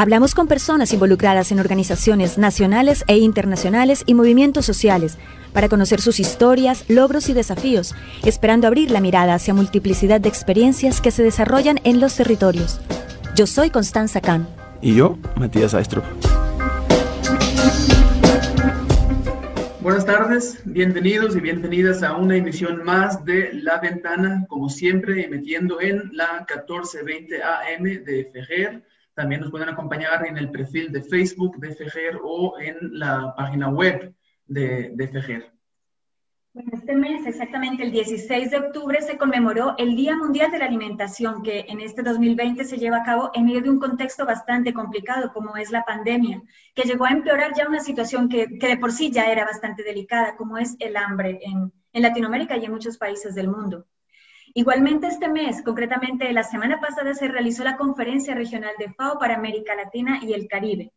Hablamos con personas involucradas en organizaciones nacionales e internacionales y movimientos sociales para conocer sus historias, logros y desafíos, esperando abrir la mirada hacia multiplicidad de experiencias que se desarrollan en los territorios. Yo soy Constanza Kahn. Y yo, Matías Aistrup. Buenas tardes, bienvenidos y bienvenidas a una emisión más de La Ventana, como siempre, emitiendo en la 1420 AM de Fejer también nos pueden acompañar en el perfil de Facebook de FEGER o en la página web de, de FEGER. Bueno, este mes, exactamente el 16 de octubre, se conmemoró el Día Mundial de la Alimentación, que en este 2020 se lleva a cabo en medio de un contexto bastante complicado, como es la pandemia, que llegó a empeorar ya una situación que, de por sí ya era bastante delicada, como es el hambre en Latinoamérica y en muchos países del mundo. Igualmente este mes, concretamente la semana pasada, se realizó la conferencia regional de FAO para América Latina y el Caribe.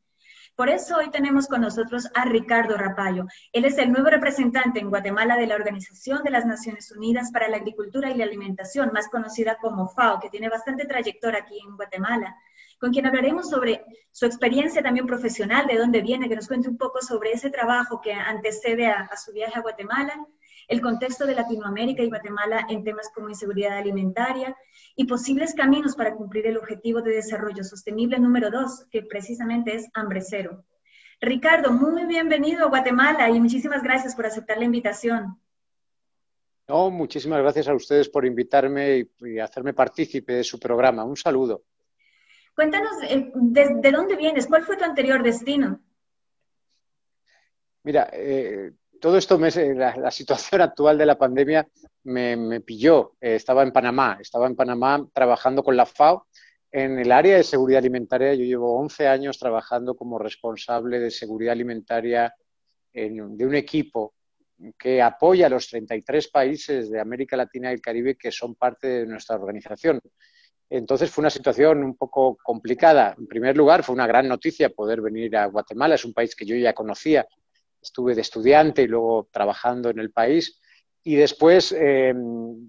Por eso hoy tenemos con nosotros a Ricardo Rapayo. Él es el nuevo representante en Guatemala de la Organización de las Naciones Unidas para la Agricultura y la Alimentación, más conocida como FAO, que tiene bastante trayectoria aquí en Guatemala, con quien hablaremos sobre su experiencia también profesional, de dónde viene, que nos cuente un poco sobre ese trabajo que antecede a su viaje a Guatemala el contexto de Latinoamérica y Guatemala en temas como inseguridad alimentaria y posibles caminos para cumplir el objetivo de desarrollo sostenible número dos, que precisamente es hambre cero. Ricardo, muy bienvenido a Guatemala y muchísimas gracias por aceptar la invitación. No, muchísimas gracias a ustedes por invitarme y, hacerme partícipe de su programa. Un saludo. Cuéntanos, eh, de, dónde vienes? ¿Cuál fue tu anterior destino? Mira, eh, todo esto, me, la, la, situación actual de la pandemia me, pilló. Eh, estaba en Panamá, estaba en Panamá trabajando con la FAO en el área de seguridad alimentaria. Yo llevo 11 años trabajando como responsable de seguridad alimentaria de un equipo que apoya a los 33 países de América Latina y el Caribe que son parte de nuestra organización. Entonces fue una situación un poco complicada. En primer lugar, fue una gran noticia poder venir a Guatemala. Es un país que yo ya conocía estuve de estudiante y luego trabajando en el país. Y después eh,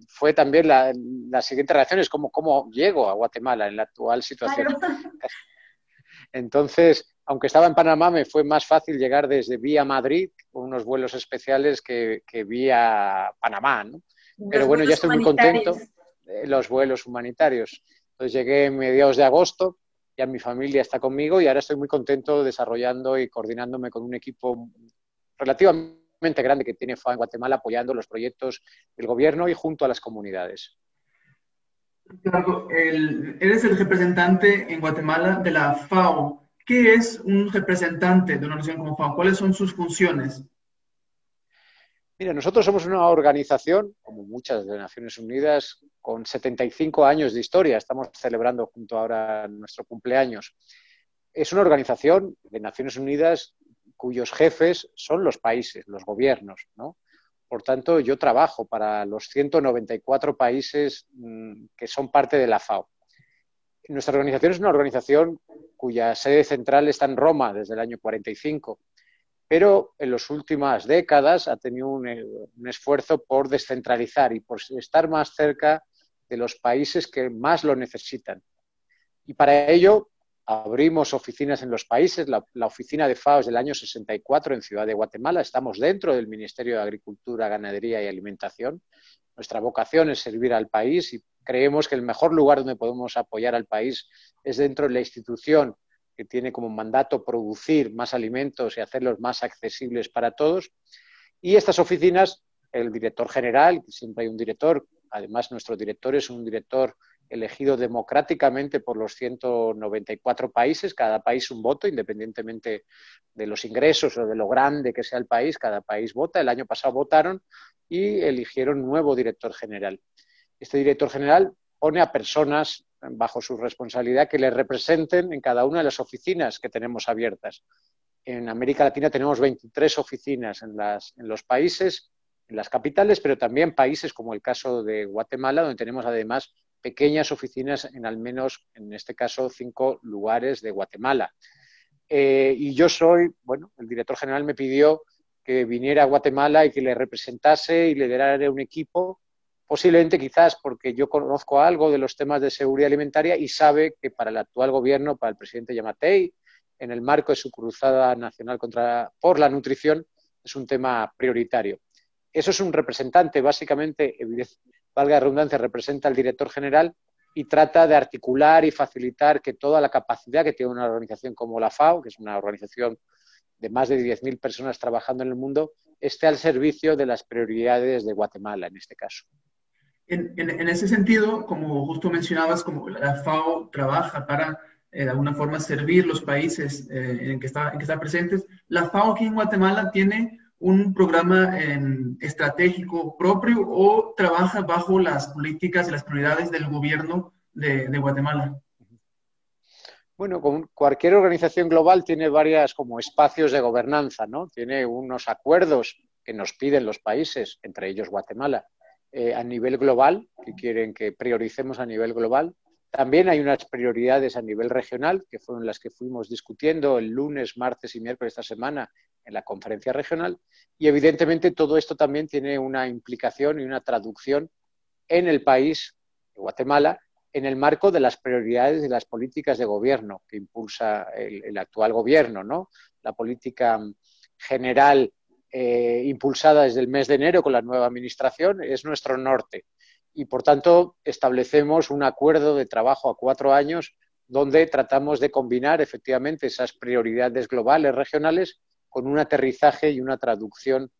fue también la, la, siguiente reacción es cómo, cómo llego a Guatemala en la actual situación. Entonces, aunque estaba en Panamá, me fue más fácil llegar desde vía Madrid con unos vuelos especiales que, que vía Panamá. ¿no? Pero bueno, ya estoy muy contento. de los vuelos humanitarios. Entonces llegué en mediados de agosto, ya mi familia está conmigo y ahora estoy muy contento desarrollando y coordinándome con un equipo relativamente grande que tiene FAO en Guatemala apoyando los proyectos del gobierno y junto a las comunidades. Ricardo, eres el representante en Guatemala de la FAO. ¿Qué es un representante de una nación como FAO? ¿Cuáles son sus funciones? Mira, nosotros somos una organización, como muchas de Naciones Unidas, con 75 años de historia. Estamos celebrando junto ahora nuestro cumpleaños. Es una organización de Naciones Unidas cuyos jefes son los países, los gobiernos, ¿no? Por tanto, yo trabajo para los 194 países mm, que son parte de la FAO. Nuestra organización es una organización cuya sede central está en Roma desde el año 45, pero en las últimas décadas ha tenido un, eh, un esfuerzo por descentralizar y por estar más cerca de los países que más lo necesitan. Y para ello abrimos oficinas en los países. La, oficina de FAO es del año 64 en Ciudad de Guatemala. Estamos dentro del Ministerio de Agricultura, Ganadería y Alimentación. Nuestra vocación es servir al país y creemos que el mejor lugar donde podemos apoyar al país es dentro de la institución que tiene como mandato producir más alimentos y hacerlos más accesibles para todos. Y estas oficinas, el director general, siempre hay un director, además nuestro director es un director elegido democráticamente por los 194 países, cada país un voto, independientemente de los ingresos o de lo grande que sea el país, cada país vota. El año pasado votaron y eligieron nuevo director general. Este director general pone a personas bajo su responsabilidad que le representen en cada una de las oficinas que tenemos abiertas. En América Latina tenemos 23 oficinas en, en los países, en las capitales, pero también países como el caso de Guatemala, donde tenemos además pequeñas oficinas en al menos, en este caso, cinco lugares de Guatemala. Eh, y yo soy, bueno, el director general me pidió que viniera a Guatemala y que le representase y liderara un equipo, posiblemente quizás porque yo conozco algo de los temas de seguridad alimentaria y sabe que para el actual gobierno, para el presidente Yamatei, en el marco de su cruzada nacional contra, por la nutrición, es un tema prioritario. Eso es un representante, básicamente, valga la redundancia, representa al director general y trata de articular y facilitar que toda la capacidad que tiene una organización como la FAO, que es una organización de más de 10.000 personas trabajando en el mundo, esté al servicio de las prioridades de Guatemala en este caso. En, ese sentido, como justo mencionabas, como la FAO trabaja para eh, de alguna forma servir los países eh, en, que está, en que está presentes, la FAO aquí en Guatemala tiene un programa estratégico propio o trabaja bajo las políticas y las prioridades del gobierno de, Guatemala? Bueno, cualquier organización global tiene varias como espacios de gobernanza, ¿no? Tiene unos acuerdos que nos piden los países, entre ellos Guatemala, eh, a nivel global, que quieren que prioricemos a nivel global. También hay unas prioridades a nivel regional, que fueron las que fuimos discutiendo el lunes, martes y miércoles esta semana en la conferencia regional. Y evidentemente todo esto también tiene una implicación y una traducción en el país, Guatemala, en el marco de las prioridades de las políticas de gobierno que impulsa el, actual gobierno, ¿no? La política general eh, impulsada desde el mes de enero con la nueva administración es nuestro norte. Y por tanto establecemos un acuerdo de trabajo a cuatro años donde tratamos de combinar efectivamente esas prioridades globales, regionales, con un aterrizaje y una traducción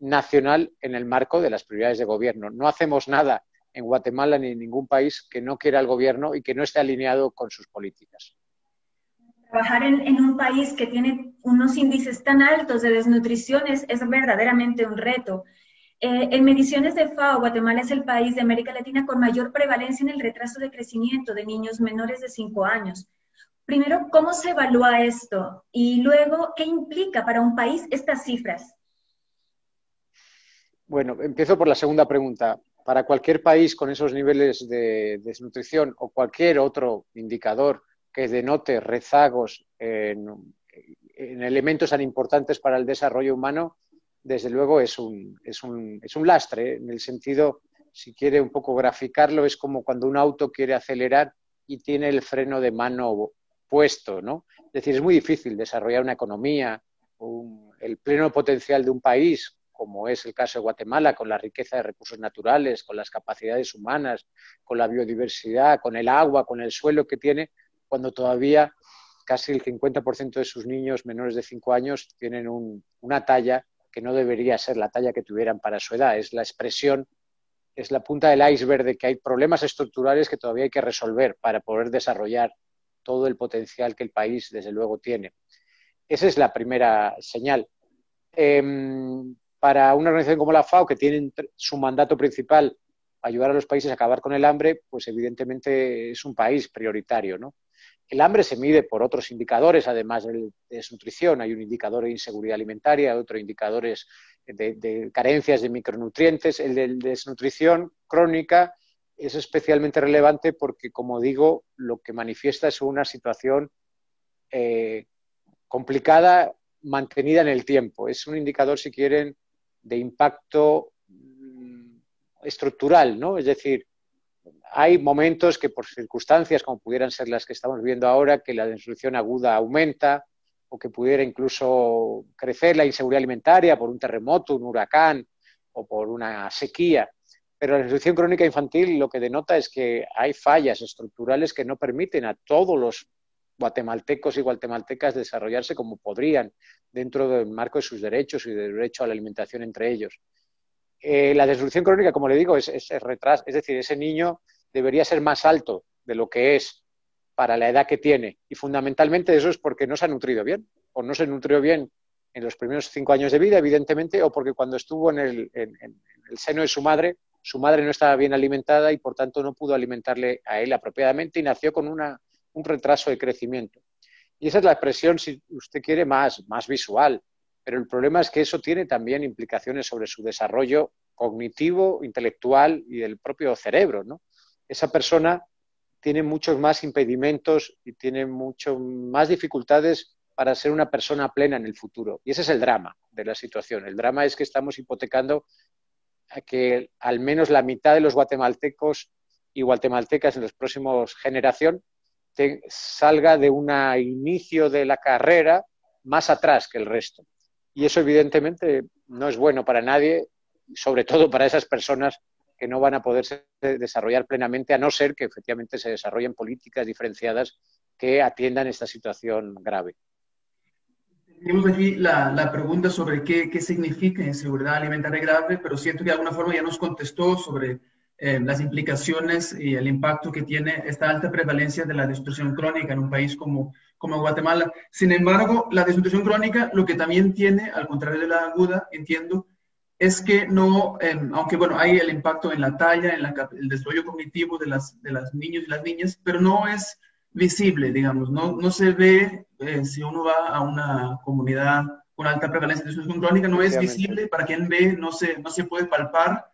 nacional en el marco de las prioridades de gobierno. No hacemos nada en Guatemala ni en ningún país que no quiera el gobierno y que no esté alineado con sus políticas. Trabajar en, un país que tiene unos índices tan altos de desnutrición es, verdaderamente un reto. Eh, en mediciones de FAO, Guatemala es el país de América Latina con mayor prevalencia en el retraso de crecimiento de niños menores de 5 años. Primero, ¿cómo se evalúa esto? Y luego, ¿qué implica para un país estas cifras? Bueno, empiezo por la segunda pregunta. Para cualquier país con esos niveles de desnutrición o cualquier otro indicador que denote rezagos en, elementos tan importantes para el desarrollo humano, desde luego es un, es un, es un lastre, ¿eh? en el sentido, si quiere un poco graficarlo, es como cuando un auto quiere acelerar y tiene el freno de mano puesto, ¿no? Es decir, es muy difícil desarrollar una economía, el pleno potencial de un país, como es el caso de Guatemala, con la riqueza de recursos naturales, con las capacidades humanas, con la biodiversidad, con el agua, con el suelo que tiene, cuando todavía casi el 50% de sus niños menores de 5 años tienen una talla que no debería ser la talla que tuvieran para su edad. Es la expresión, es la punta del iceberg de que hay problemas estructurales que todavía hay que resolver para poder desarrollar todo el potencial que el país, desde luego, tiene. Esa es la primera señal. Em, para una organización como la FAO, que tiene su mandato principal ayudar a los países a acabar con el hambre, pues evidentemente es un país prioritario. ¿no? El hambre se mide por otros indicadores, además de desnutrición. Hay un indicador de inseguridad alimentaria, otro indicadores de, de carencias de micronutrientes. El de desnutrición crónica es especialmente relevante porque, como digo, lo que manifiesta es una situación eh, complicada mantenida en el tiempo. Es un indicador, si quieren, de impacto mm, estructural, ¿no? Es decir, hay momentos que por circunstancias como pudieran ser las que estamos viendo ahora, que la destrucción aguda aumenta o que pudiera incluso crecer la inseguridad alimentaria por un terremoto, un huracán o por una sequía. Pero la desnutrición crónica infantil lo que denota es que hay fallas estructurales que no permiten a todos los guatemaltecos y guatemaltecas desarrollarse como podrían dentro del marco de sus derechos y del derecho a la alimentación entre ellos. Eh, la desnutrición crónica, como le digo, es, es, retraso, es decir, ese niño debería ser más alto de lo que es para la edad que tiene. Y fundamentalmente eso es porque no se ha nutrido bien, o no se nutrió bien en los primeros cinco años de vida, evidentemente, o porque cuando estuvo en el seno de su madre su madre no estaba bien alimentada y por tanto no pudo alimentarle a él apropiadamente y nació con un retraso de crecimiento. Y esa es la expresión, si usted quiere, más, más visual. Pero el problema es que eso tiene también implicaciones sobre su desarrollo cognitivo, intelectual y del propio cerebro. Esa persona tiene muchos más impedimentos y tiene mucho más dificultades para ser una persona plena en el futuro. Y ese es el drama de la situación. El drama es que estamos hipotecando que al menos la mitad de los guatemaltecos y guatemaltecas en las próximas generaciones salga de un inicio de la carrera más atrás que el resto. Y eso evidentemente no es bueno para nadie, sobre todo para esas personas que no van a poder desarrollar plenamente, a no ser que efectivamente se desarrollen políticas diferenciadas que atiendan esta situación grave. Tenemos aquí la, pregunta sobre qué, qué, significa inseguridad alimentaria grave, pero siento que de alguna forma ya nos contestó sobre eh, las implicaciones y el impacto que tiene esta alta prevalencia de la desnutrición crónica en un país como, como Guatemala. Sin embargo, la desnutrición crónica lo que también tiene, al contrario de la aguda, entiendo, es que no, em, aunque bueno, hay el impacto en la talla, en el desarrollo cognitivo de las, de las niños y las niñas, pero no es visible, digamos, no, no se ve eh, si uno va a una comunidad con alta prevalencia de desnutrición crónica, no es visible, para quien ve no se, no se puede palpar.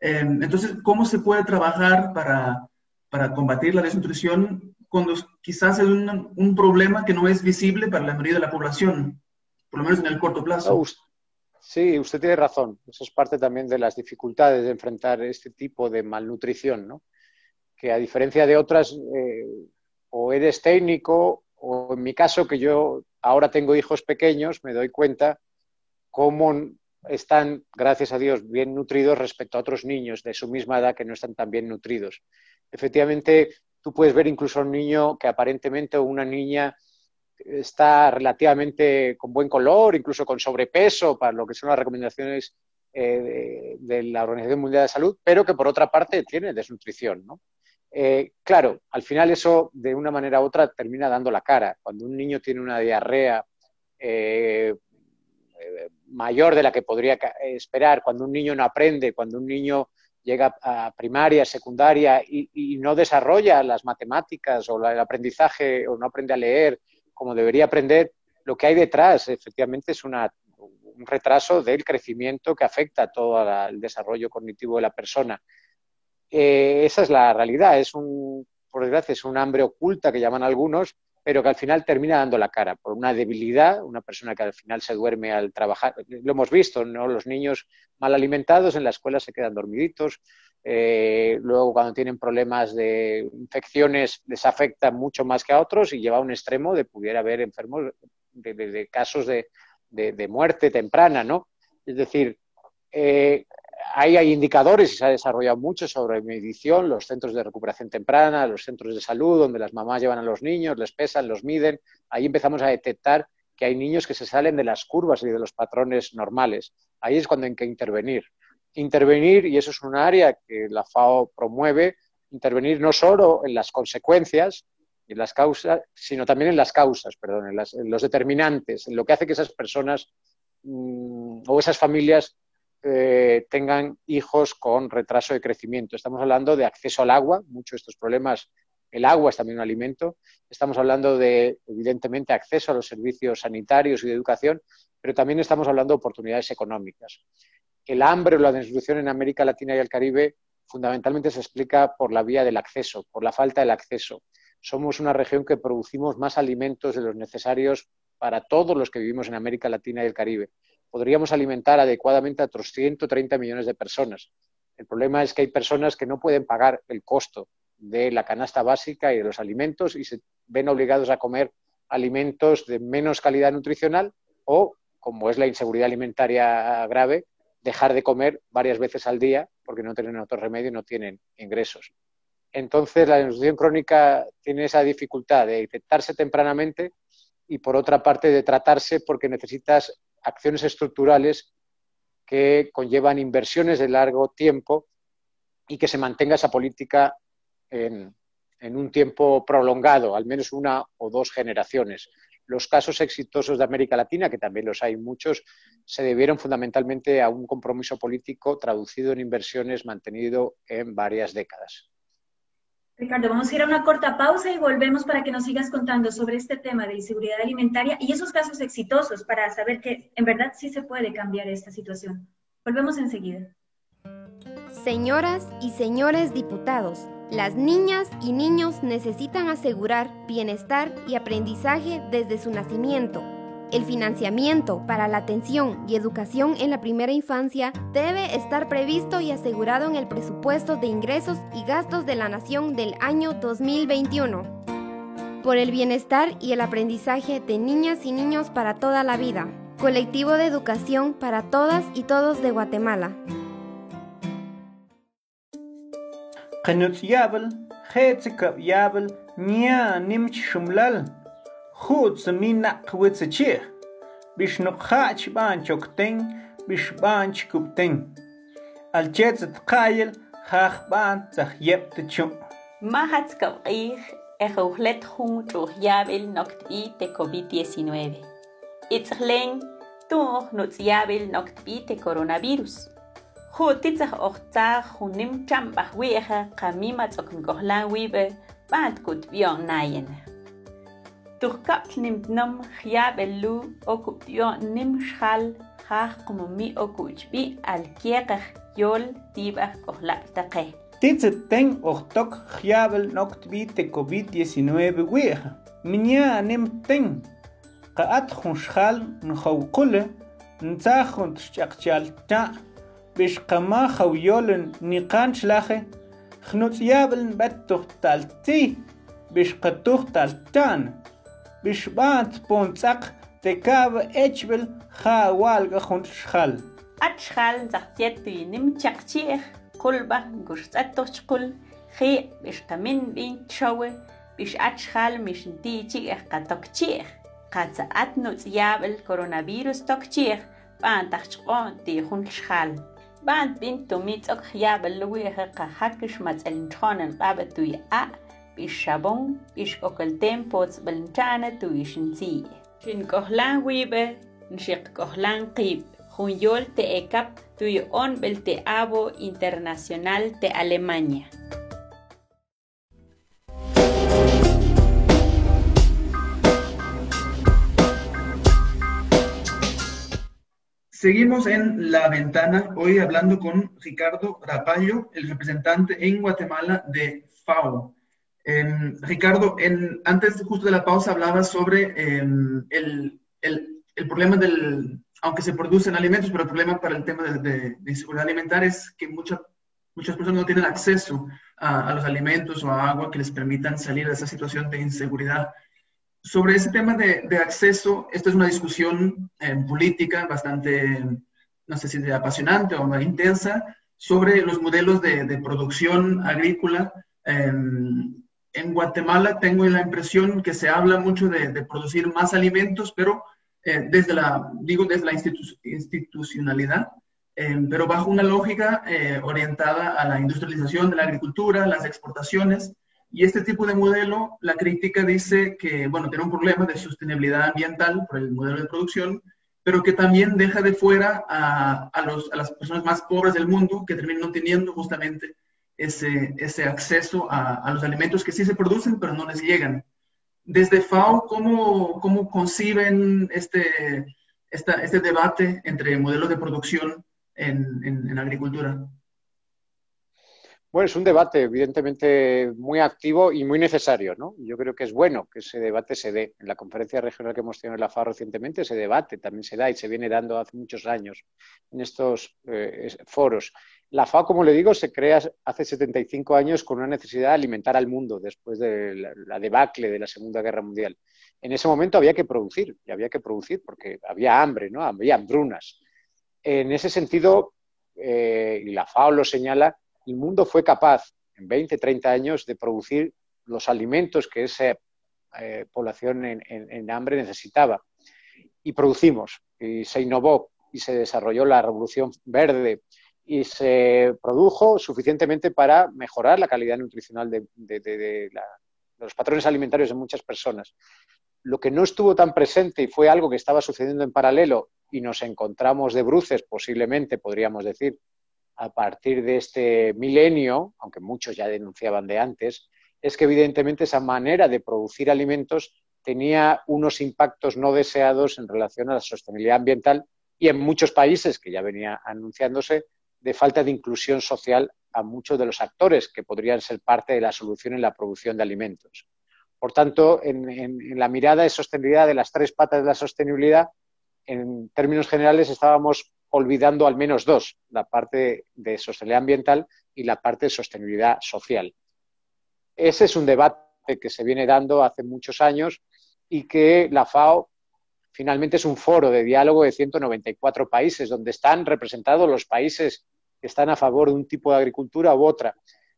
Em, entonces, ¿cómo se puede trabajar para, para combatir la desnutrición cuando quizás es un, un, problema que no es visible para la mayoría de la población, por lo menos en el corto plazo? Sí, usted tiene razón. Eso es parte también de las dificultades de enfrentar este tipo de malnutrición, ¿no? Que a diferencia de otras, eh, o eres técnico, o en mi caso, que yo ahora tengo hijos pequeños, me doy cuenta cómo están, gracias a Dios, bien nutridos respecto a otros niños de su misma edad que no están tan bien nutridos. Efectivamente, tú puedes ver incluso a un niño que aparentemente o una niña está relativamente con buen color, incluso con sobrepeso, para lo que son las recomendaciones eh, de, la Organización Mundial de Salud, pero que por otra parte tiene desnutrición. Eh, claro, al final eso de una manera u otra termina dando la cara. Cuando un niño tiene una diarrea eh, mayor de la que podría esperar, cuando un niño no aprende, cuando un niño llega a primaria, secundaria y, no desarrolla las matemáticas o el aprendizaje o no aprende a leer como debería aprender, lo que hay detrás efectivamente es un retraso del crecimiento que afecta a todo el desarrollo cognitivo de la persona. Eh, esa es la realidad, es un, por desgracia, es un hambre oculta que llaman algunos, pero que al final termina dando la cara por una debilidad, una persona que al final se duerme al trabajar. Lo hemos visto, ¿no? Los niños mal alimentados en la escuela se quedan dormiditos, eh, luego, cuando tienen problemas de infecciones, les afecta mucho más que a otros y lleva a un extremo de pudiera haber enfermos de, casos de, muerte temprana, ¿no? Es decir, eh, ahí hay indicadores y se ha desarrollado mucho sobre medición, los centros de recuperación temprana, los centros de salud, donde las mamás llevan a los niños, les pesan, los miden. Ahí empezamos a detectar que hay niños que se salen de las curvas y de los patrones normales. Ahí es cuando hay que intervenir intervenir, y eso es un área que la FAO promueve, intervenir no solo en las consecuencias, en las causas, sino también en las causas, perdón, en, los determinantes, en lo que hace que esas personas mm, o esas familias eh, tengan hijos con retraso de crecimiento. Estamos hablando de acceso al agua, muchos de estos problemas, el agua es también un alimento. Estamos hablando de, evidentemente, acceso a los servicios sanitarios y de educación, pero también estamos hablando de oportunidades económicas el hambre o la desnutrición en América Latina y el Caribe fundamentalmente se explica por la vía del acceso, por la falta del acceso. Somos una región que producimos más alimentos de los necesarios para todos los que vivimos en América Latina y el Caribe. Podríamos alimentar adecuadamente a otros 130 millones de personas. El problema es que hay personas que no pueden pagar el costo de la canasta básica y de los alimentos y se ven obligados a comer alimentos de menos calidad nutricional o, como es la inseguridad alimentaria grave, dejar de comer varias veces al día porque no tienen otro remedio y no tienen ingresos. Entonces, la desnutrición crónica tiene esa dificultad de detectarse tempranamente y, por otra parte, de tratarse porque necesitas acciones estructurales que conllevan inversiones de largo tiempo y que se mantenga esa política en, un tiempo prolongado, al menos una o dos generaciones. Los casos exitosos de América Latina, que también los hay muchos, se debieron fundamentalmente a un compromiso político traducido en inversiones mantenido en varias décadas. Ricardo, vamos a ir a una corta pausa y volvemos para que nos sigas contando sobre este tema de inseguridad alimentaria y esos casos exitosos para saber que en verdad sí se puede cambiar esta situación. Volvemos enseguida. Señoras y señores diputados, las niñas y niños necesitan asegurar bienestar y aprendizaje desde su nacimiento el financiamiento para la atención y educación en la primera infancia debe estar previsto y asegurado en el presupuesto de ingresos y gastos de la Nación del año 2021. Por el bienestar y el aprendizaje de niñas y niños para toda la vida. Colectivo de Educación para Todas y Todos de Guatemala. Jutz minaq witzichih. Bishnuqach banchokten, bishbanch kupten. Alchetz tqayel, jaj ban tzahyep tichu. Mahatz kapqih, ejauhlet jun trujyabel noktbi te COVID-19. Itzhlen, tuh nutziyabel noktbi te coronavirus. Jutitzah ochtzah junim chambah wieja, kamima tzokmkohlan wibe, bat kutbion nayen. Turkap nimmt nom chiabelu okuptio nim schal hach kumumi okuchbi al kiekach yol tibach kohlap taqeh. Titzeten ochtok chiabel noktbi te COVID-19 wieja. Minya anem ten. Qaat hun schal nhawkule ntzahun tschakchal ta. Bishqama hawyolen niqan schlache. Chnutzjabeln bet tuchtalti. Bishqatuchtaltan. bishbant pontzaq tekab echbel khawalga khun shkhal atshkhal zaqtiet bi nim chaqchir qulba gushtat tochqul khi bishtamin bin chawe bish atshkhal mish dichi qatakchir qatsaat nutyabel coronavirus tokchir bantachqon ti khun shkhal bant bin tumitzok khiyabel luwe qahakish matzelnchonen qabetu ya chonen qabatuy a bixabon bixkokelten pots belnchana tuishin si. Shin kohlan wibe, nshik kohlan qib. Junyol te on bel te abo internacional te Alemania. Seguimos en la ventana, hoy hablando con Ricardo Rapallo, el representante en Guatemala de FAO. Em, Ricardo, en, antes justo de la pausa hablabas sobre em, el, el, el, problema del, aunque se producen alimentos, pero el problema para el tema de, de, de inseguridad alimentaria es que mucha, muchas personas no tienen acceso a, a, los alimentos o a agua que les permitan salir de esa situación de inseguridad. Sobre ese tema de, de acceso, esta es una discusión eh, política bastante, no sé si apasionante o intensa, sobre los modelos de, de producción agrícola eh, en Guatemala tengo la impresión que se habla mucho de, de producir más alimentos, pero eh, desde la, digo, desde la institu institucionalidad, eh, pero bajo una lógica eh, orientada a la industrialización de la agricultura, las exportaciones. Y este tipo de modelo, la crítica dice que, bueno, tiene un problema de sostenibilidad ambiental por el modelo de producción, pero que también deja de fuera a, a, los, a las personas más pobres del mundo que terminan teniendo justamente ese, ese acceso a, los alimentos que sí se producen, pero no les llegan. Desde FAO, ¿cómo, cómo conciben este, este debate entre modelos de producción en, en agricultura? Bueno, es un debate evidentemente muy activo y muy necesario, ¿no? Yo creo que es bueno que ese debate se dé. En la conferencia regional que hemos tenido en la FAO recientemente, ese debate también se da y se viene dando hace muchos años en estos eh, foros. La FAO, como le digo, se crea hace 75 años con una necesidad de alimentar al mundo después de la, debacle de la Segunda Guerra Mundial. En ese momento había que producir, y había que producir porque había hambre, ¿no? Había hambrunas. En ese sentido, eh, y la FAO lo señala, el mundo fue capaz en 20, 30 años de producir los alimentos que esa eh, población en, hambre necesitaba. Y producimos, y se innovó, y se desarrolló la revolución verde, y se produjo suficientemente para mejorar la calidad nutricional de, los patrones alimentarios de muchas personas. Lo que no estuvo tan presente y fue algo que estaba sucediendo en paralelo y nos encontramos de bruces, posiblemente podríamos decir, a partir de este milenio, aunque muchos ya denunciaban de antes, es que evidentemente esa manera de producir alimentos tenía unos impactos no deseados en relación a la sostenibilidad ambiental y en muchos países, que ya venía anunciándose, de falta de inclusión social a muchos de los actores que podrían ser parte de la solución en la producción de alimentos. Por tanto, en, la mirada de sostenibilidad de las tres patas de la sostenibilidad, en términos generales estábamos olvidando al menos dos, la parte de sostenibilidad ambiental y la parte de sostenibilidad social. Ese es un debate que se viene dando hace muchos años y que la FAO finalmente es un foro de diálogo de 194 países, donde están representados los países que están a favor de un tipo de agricultura u otra.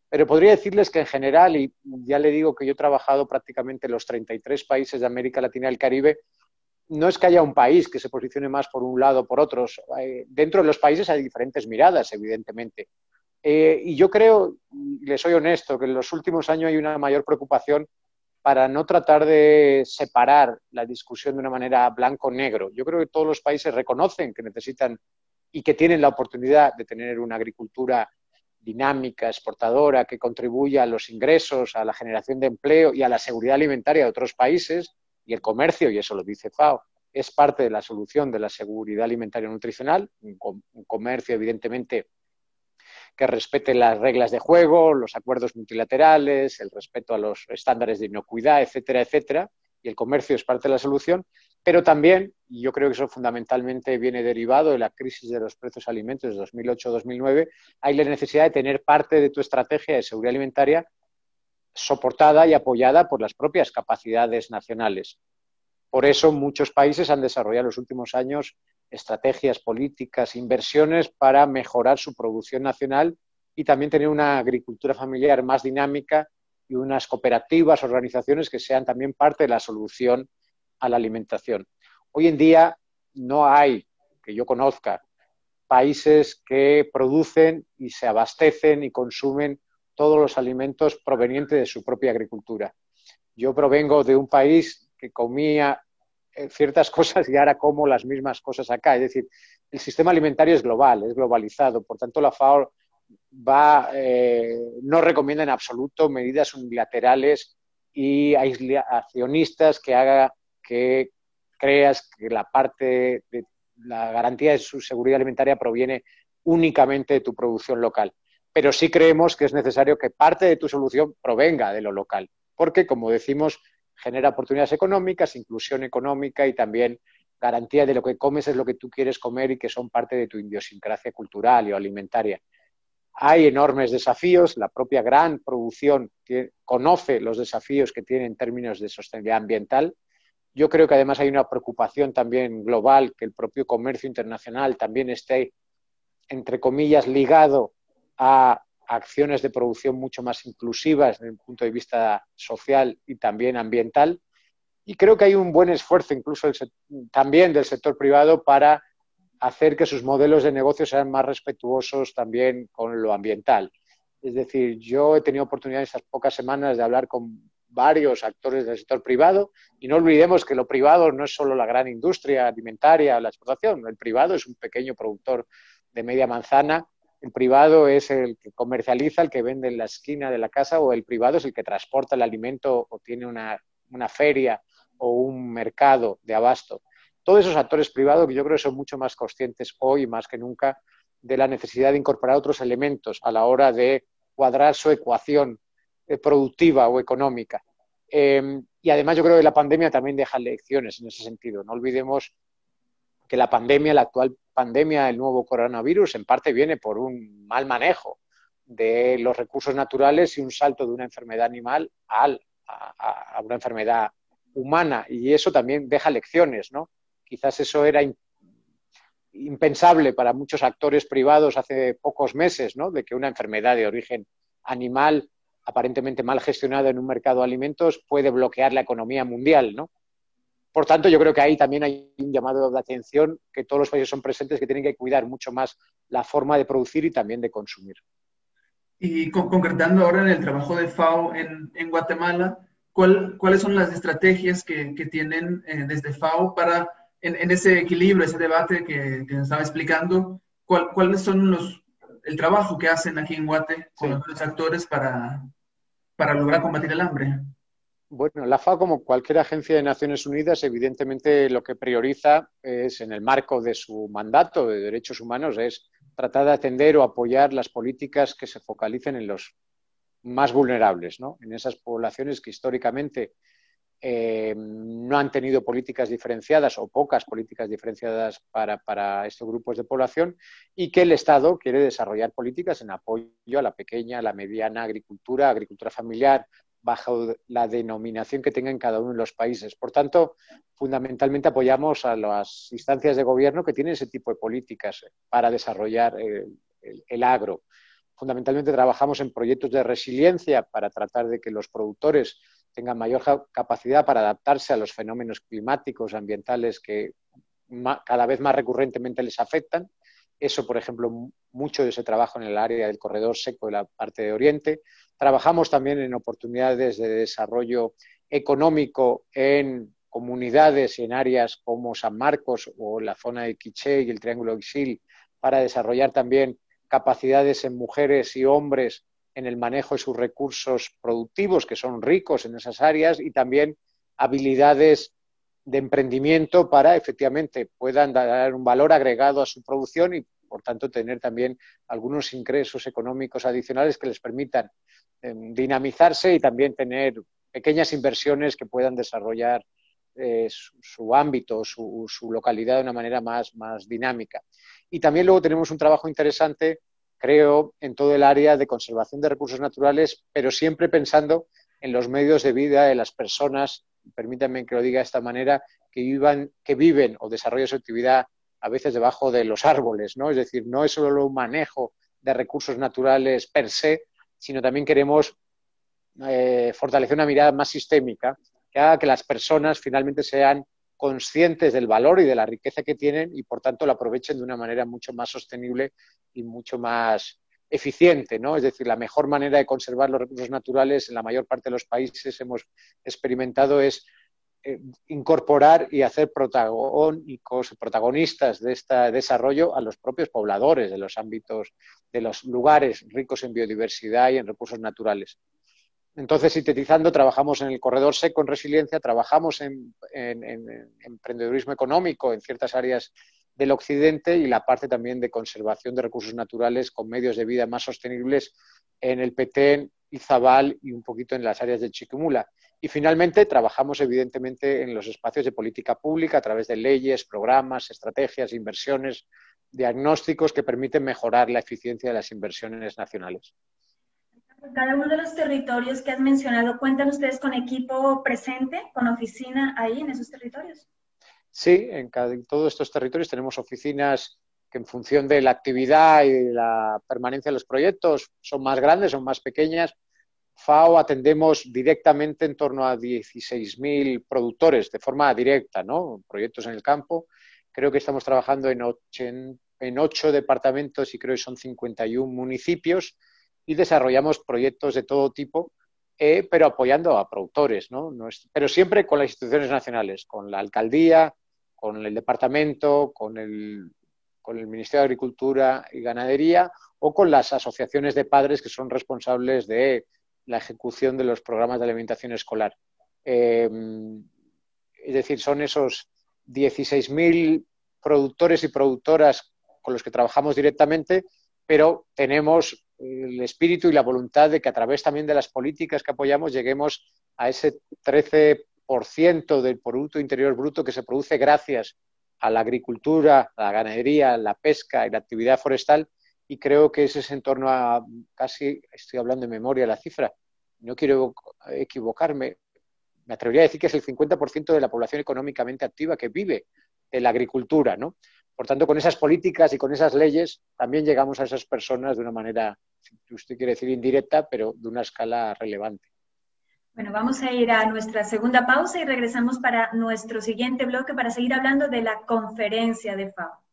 Pero podría decirles que en general, y ya le digo que yo he trabajado prácticamente en los 33 países de América Latina y el Caribe, no es que haya un país que se posicione más por un lado o por otros. Eh, dentro de los países hay diferentes miradas, evidentemente. Eh, y yo creo, le soy honesto, que en los últimos años hay una mayor preocupación para no tratar de separar la discusión de una manera blanco-negro. Yo creo que todos los países reconocen que necesitan y que tienen la oportunidad de tener una agricultura dinámica, exportadora, que contribuya a los ingresos, a la generación de empleo y a la seguridad alimentaria de otros países, y el comercio, y eso lo dice FAO, es parte de la solución de la seguridad alimentaria nutricional, un, comercio evidentemente que respete las reglas de juego, los acuerdos multilaterales, el respeto a los estándares de inocuidad, etcétera, etcétera. Y el comercio es parte de la solución, pero también, y yo creo que eso fundamentalmente viene derivado de la crisis de los precios alimentos de 2008-2009, hay la necesidad de tener parte de tu estrategia de seguridad alimentaria soportada y apoyada por las propias capacidades nacionales. Por eso muchos países han desarrollado en los últimos años estrategias políticas, inversiones para mejorar su producción nacional y también tener una agricultura familiar más dinámica y unas cooperativas, organizaciones que sean también parte de la solución a la alimentación. Hoy en día no hay, que yo conozca, países que producen y se abastecen y consumen todos los alimentos provenientes de su propia agricultura. Yo provengo de un país que comía eh, ciertas cosas y ahora como las mismas cosas acá. Es decir, el sistema alimentario es global, es globalizado. Por tanto, la FAO eh, no recomienda en absoluto medidas unilaterales y accionistas que haga que creas que la parte de la garantía de su seguridad alimentaria proviene únicamente de tu producción local. Pero sí creemos que es necesario que parte de tu solución provenga de lo local, porque, como decimos, genera oportunidades económicas, inclusión económica y también garantía de lo que comes es lo que tú quieres comer y que son parte de tu idiosincrasia cultural o alimentaria. Hay enormes desafíos, la propia gran producción conoce los desafíos que tiene en términos de sostenibilidad ambiental. Yo creo que además hay una preocupación también global que el propio comercio internacional también esté, entre comillas, ligado a acciones de producción mucho más inclusivas desde el punto de vista social y también ambiental. Y creo que hay un buen esfuerzo incluso también del sector privado para hacer que sus modelos de negocio sean más respetuosos también con lo ambiental. Es decir, yo he tenido oportunidad en estas pocas semanas de hablar con varios actores del sector privado y no olvidemos que lo privado no es solo la gran industria alimentaria, la explotación, el privado es un pequeño productor de media manzana el privado es el que comercializa, el que vende en la esquina de la casa, o el privado es el que transporta el alimento o tiene una, feria o un mercado de abasto. Todos esos actores privados que yo creo son mucho más conscientes hoy más que nunca de la necesidad de incorporar otros elementos a la hora de cuadrar su ecuación eh, productiva o económica. Em, y además yo creo que la pandemia también deja lecciones en ese sentido. No olvidemos que la pandemia, la actual pandemia del nuevo coronavirus, en parte viene por un mal manejo de los recursos naturales y un salto de una enfermedad animal a, una enfermedad humana. Y eso también deja lecciones, ¿no? Quizás eso era impensable para muchos actores privados hace pocos meses, ¿no? De que una enfermedad de origen animal aparentemente mal gestionada en un mercado de alimentos puede bloquear la economía mundial, ¿no? Por tanto, yo creo que ahí también hay un llamado de atención que todos los países son presentes que tienen que cuidar mucho más la forma de producir y también de consumir. Y concretando ahora en el trabajo de FAO en, Guatemala, ¿cuáles son las estrategias que, tienen eh, desde FAO para, en, ese equilibrio, ese debate que, que estaba explicando, cuáles son los, el trabajo que hacen aquí en Guate con los actores para, para lograr combatir el hambre? Bueno, la FAO, como cualquier agencia de Naciones Unidas, evidentemente lo que prioriza es, en el marco de su mandato de derechos humanos, es tratar de atender o apoyar las políticas que se focalicen en los más vulnerables, ¿no? en esas poblaciones que históricamente eh, no han tenido políticas diferenciadas o pocas políticas diferenciadas para, para, estos grupos de población y que el Estado quiere desarrollar políticas en apoyo a la pequeña, a la mediana agricultura, agricultura familiar, bajo la denominación que tenga en cada uno de los países. Por tanto, fundamentalmente apoyamos a las instancias de gobierno que tienen ese tipo de políticas para desarrollar el, el agro. Fundamentalmente trabajamos en proyectos de resiliencia para tratar de que los productores tengan mayor capacidad para adaptarse a los fenómenos climáticos, ambientales que cada vez más recurrentemente les afectan. Eso, por ejemplo, mucho de ese trabajo en el área del corredor seco de la parte de Oriente. Trabajamos también en oportunidades de desarrollo económico en comunidades y en áreas como San Marcos o la zona de Quiché y el Triángulo Ixil para desarrollar también capacidades en mujeres y hombres en el manejo de sus recursos productivos, que son ricos en esas áreas, y también habilidades de emprendimiento para efectivamente puedan dar un valor agregado a su producción y, por tanto, tener también algunos ingresos económicos adicionales que les permitan em, dinamizarse y también tener pequeñas inversiones que puedan desarrollar eh, su, ámbito, su, su, localidad de una manera más, más dinámica. Y también luego tenemos un trabajo interesante creo, en todo el área de conservación de recursos naturales, pero siempre pensando en los medios de vida de las personas, permítanme que lo diga de esta manera, que, que viven o desarrollan su actividad a veces debajo de los árboles, ¿no? Es decir, no es solo un manejo de recursos naturales per se, sino también queremos eh, fortalecer una mirada más sistémica que haga que las personas finalmente sean conscientes del valor y de la riqueza que tienen y por tanto la aprovechen de una manera mucho más sostenible y mucho más eficiente, ¿no? Es decir, la mejor manera de conservar los recursos naturales en la mayor parte de los países hemos experimentado es eh, incorporar y hacer protagonistas de este desarrollo a los propios pobladores de los ámbitos, de los lugares ricos en biodiversidad y en recursos naturales. Entonces, sintetizando, trabajamos en el corredor seco en resiliencia, trabajamos en, emprendedurismo económico en ciertas áreas del occidente y la parte también de conservación de recursos naturales con medios de vida más sostenibles en el Petén, Izabal y un poquito en las áreas de Chiquimula. Y finalmente trabajamos evidentemente en los espacios de política pública a través de leyes, programas, estrategias, inversiones, diagnósticos que permiten mejorar la eficiencia de las inversiones nacionales cada uno de los territorios que has mencionado, ¿cuentan ustedes con equipo presente, con oficina ahí en esos territorios? Sí, en, cada, todos estos territorios tenemos oficinas que en función de la actividad y la permanencia de los proyectos son más grandes, son más pequeñas. FAO atendemos directamente en torno a 16.000 productores de forma directa, ¿no? Proyectos en el campo. Creo que estamos trabajando en, en ocho departamentos y creo que son 51 municipios y desarrollamos proyectos de todo tipo, eh, pero apoyando a productores, ¿no? pero siempre con las instituciones nacionales, con la alcaldía, con el departamento, con el, Ministerio de Agricultura y Ganadería o con las asociaciones de padres que son responsables de la ejecución de los programas de alimentación escolar. Eh, es decir, son esos 16.000 productores y productoras con los que trabajamos directamente, pero tenemos el espíritu y la voluntad de que a través también de las políticas que apoyamos lleguemos a ese 13% del Producto Interior Bruto que se produce gracias a la agricultura, a la ganadería, la pesca y la actividad forestal. Y creo que ese es en torno a casi, estoy hablando de memoria la cifra, no quiero equivocarme, me atrevería a decir que es el 50% de la población económicamente activa que vive de la agricultura, ¿no? Por tanto, con esas políticas y con esas leyes también llegamos a esas personas de una manera, si usted quiere decir indirecta, pero de una escala relevante. Bueno, vamos a ir a nuestra segunda pausa y regresamos para nuestro siguiente bloque para seguir hablando de la conferencia de FAO.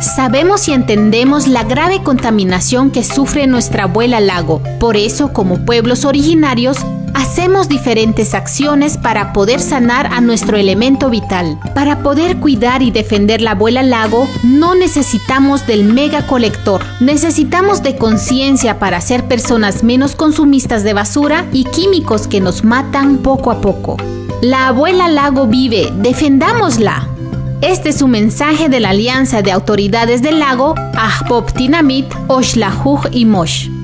Sabemos y entendemos la grave contaminación que sufre nuestra abuela lago. Por eso, como pueblos originarios, hacemos diferentes acciones para poder sanar a nuestro elemento vital. Para poder cuidar y defender la abuela lago, no necesitamos del mega colector. Necesitamos de conciencia para ser personas menos consumistas de basura y químicos que nos matan poco a poco. La abuela lago vive, defendámosla. Este es un mensaje de la Alianza de Autoridades del Lago, Ahpop Tinamit, Oshlahuj y Mosh.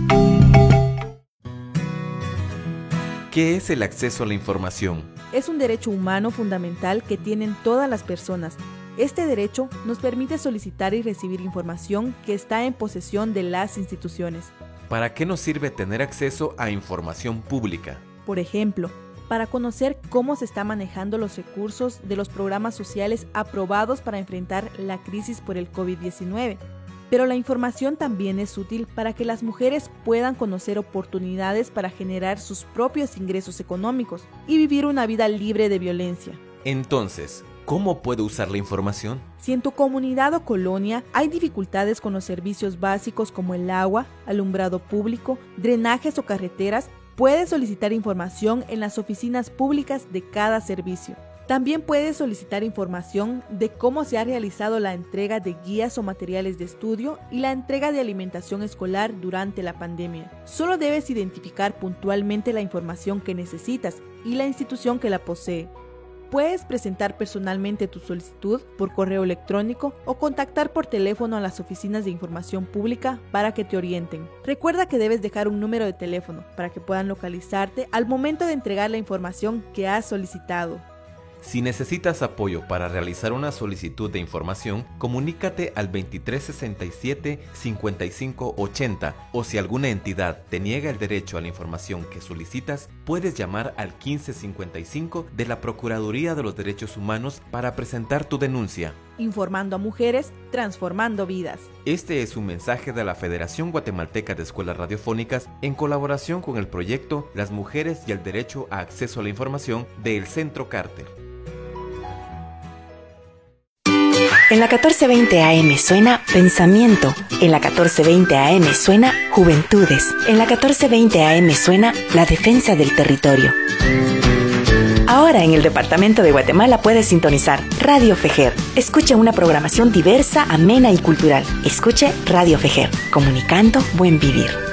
¿Qué es el acceso a la información? Es un derecho humano fundamental que tienen todas las personas. Este derecho nos permite solicitar y recibir información que está en posesión de las instituciones. ¿Para qué nos sirve tener acceso a información pública? Por ejemplo, para conocer cómo se están manejando los recursos de los programas sociales aprobados para enfrentar la crisis por el COVID-19 pero la información también es útil para que las mujeres puedan conocer oportunidades para generar sus propios ingresos económicos y vivir una vida libre de violencia. Entonces, ¿cómo puedo usar la información? Si en tu comunidad o colonia hay dificultades con los servicios básicos como el agua, alumbrado público, drenajes o carreteras, puedes solicitar información en las oficinas públicas de cada servicio. También puedes solicitar información de cómo se ha realizado la entrega de guías o materiales de estudio y la entrega de alimentación escolar durante la pandemia. Solo debes identificar puntualmente la información que necesitas y la institución que la posee. Puedes presentar personalmente tu solicitud por correo electrónico o contactar por teléfono a las oficinas de información pública para que te orienten. Recuerda que debes dejar un número de teléfono para que puedan localizarte al momento de entregar la información que has solicitado. Si necesitas apoyo para realizar una solicitud de información, comunícate al 2367-5580 o si alguna entidad te niega el derecho a la información que solicitas, puedes llamar al 1555 de la Procuraduría de los Derechos Humanos para presentar tu denuncia. Informando a mujeres, transformando vidas. Este es un mensaje de la Federación Guatemalteca de Escuelas Radiofónicas en colaboración con el proyecto Las Mujeres y el Derecho a Acceso a la Información del Centro Carter. En la 1420 AM suena Pensamiento. En la 1420 AM suena Juventudes. En la 1420 AM suena La Defensa del Territorio. Ahora en el Departamento de Guatemala puedes sintonizar Radio Fejer. Escuche una programación diversa, amena y cultural. Escuche Radio Fejer, comunicando buen vivir.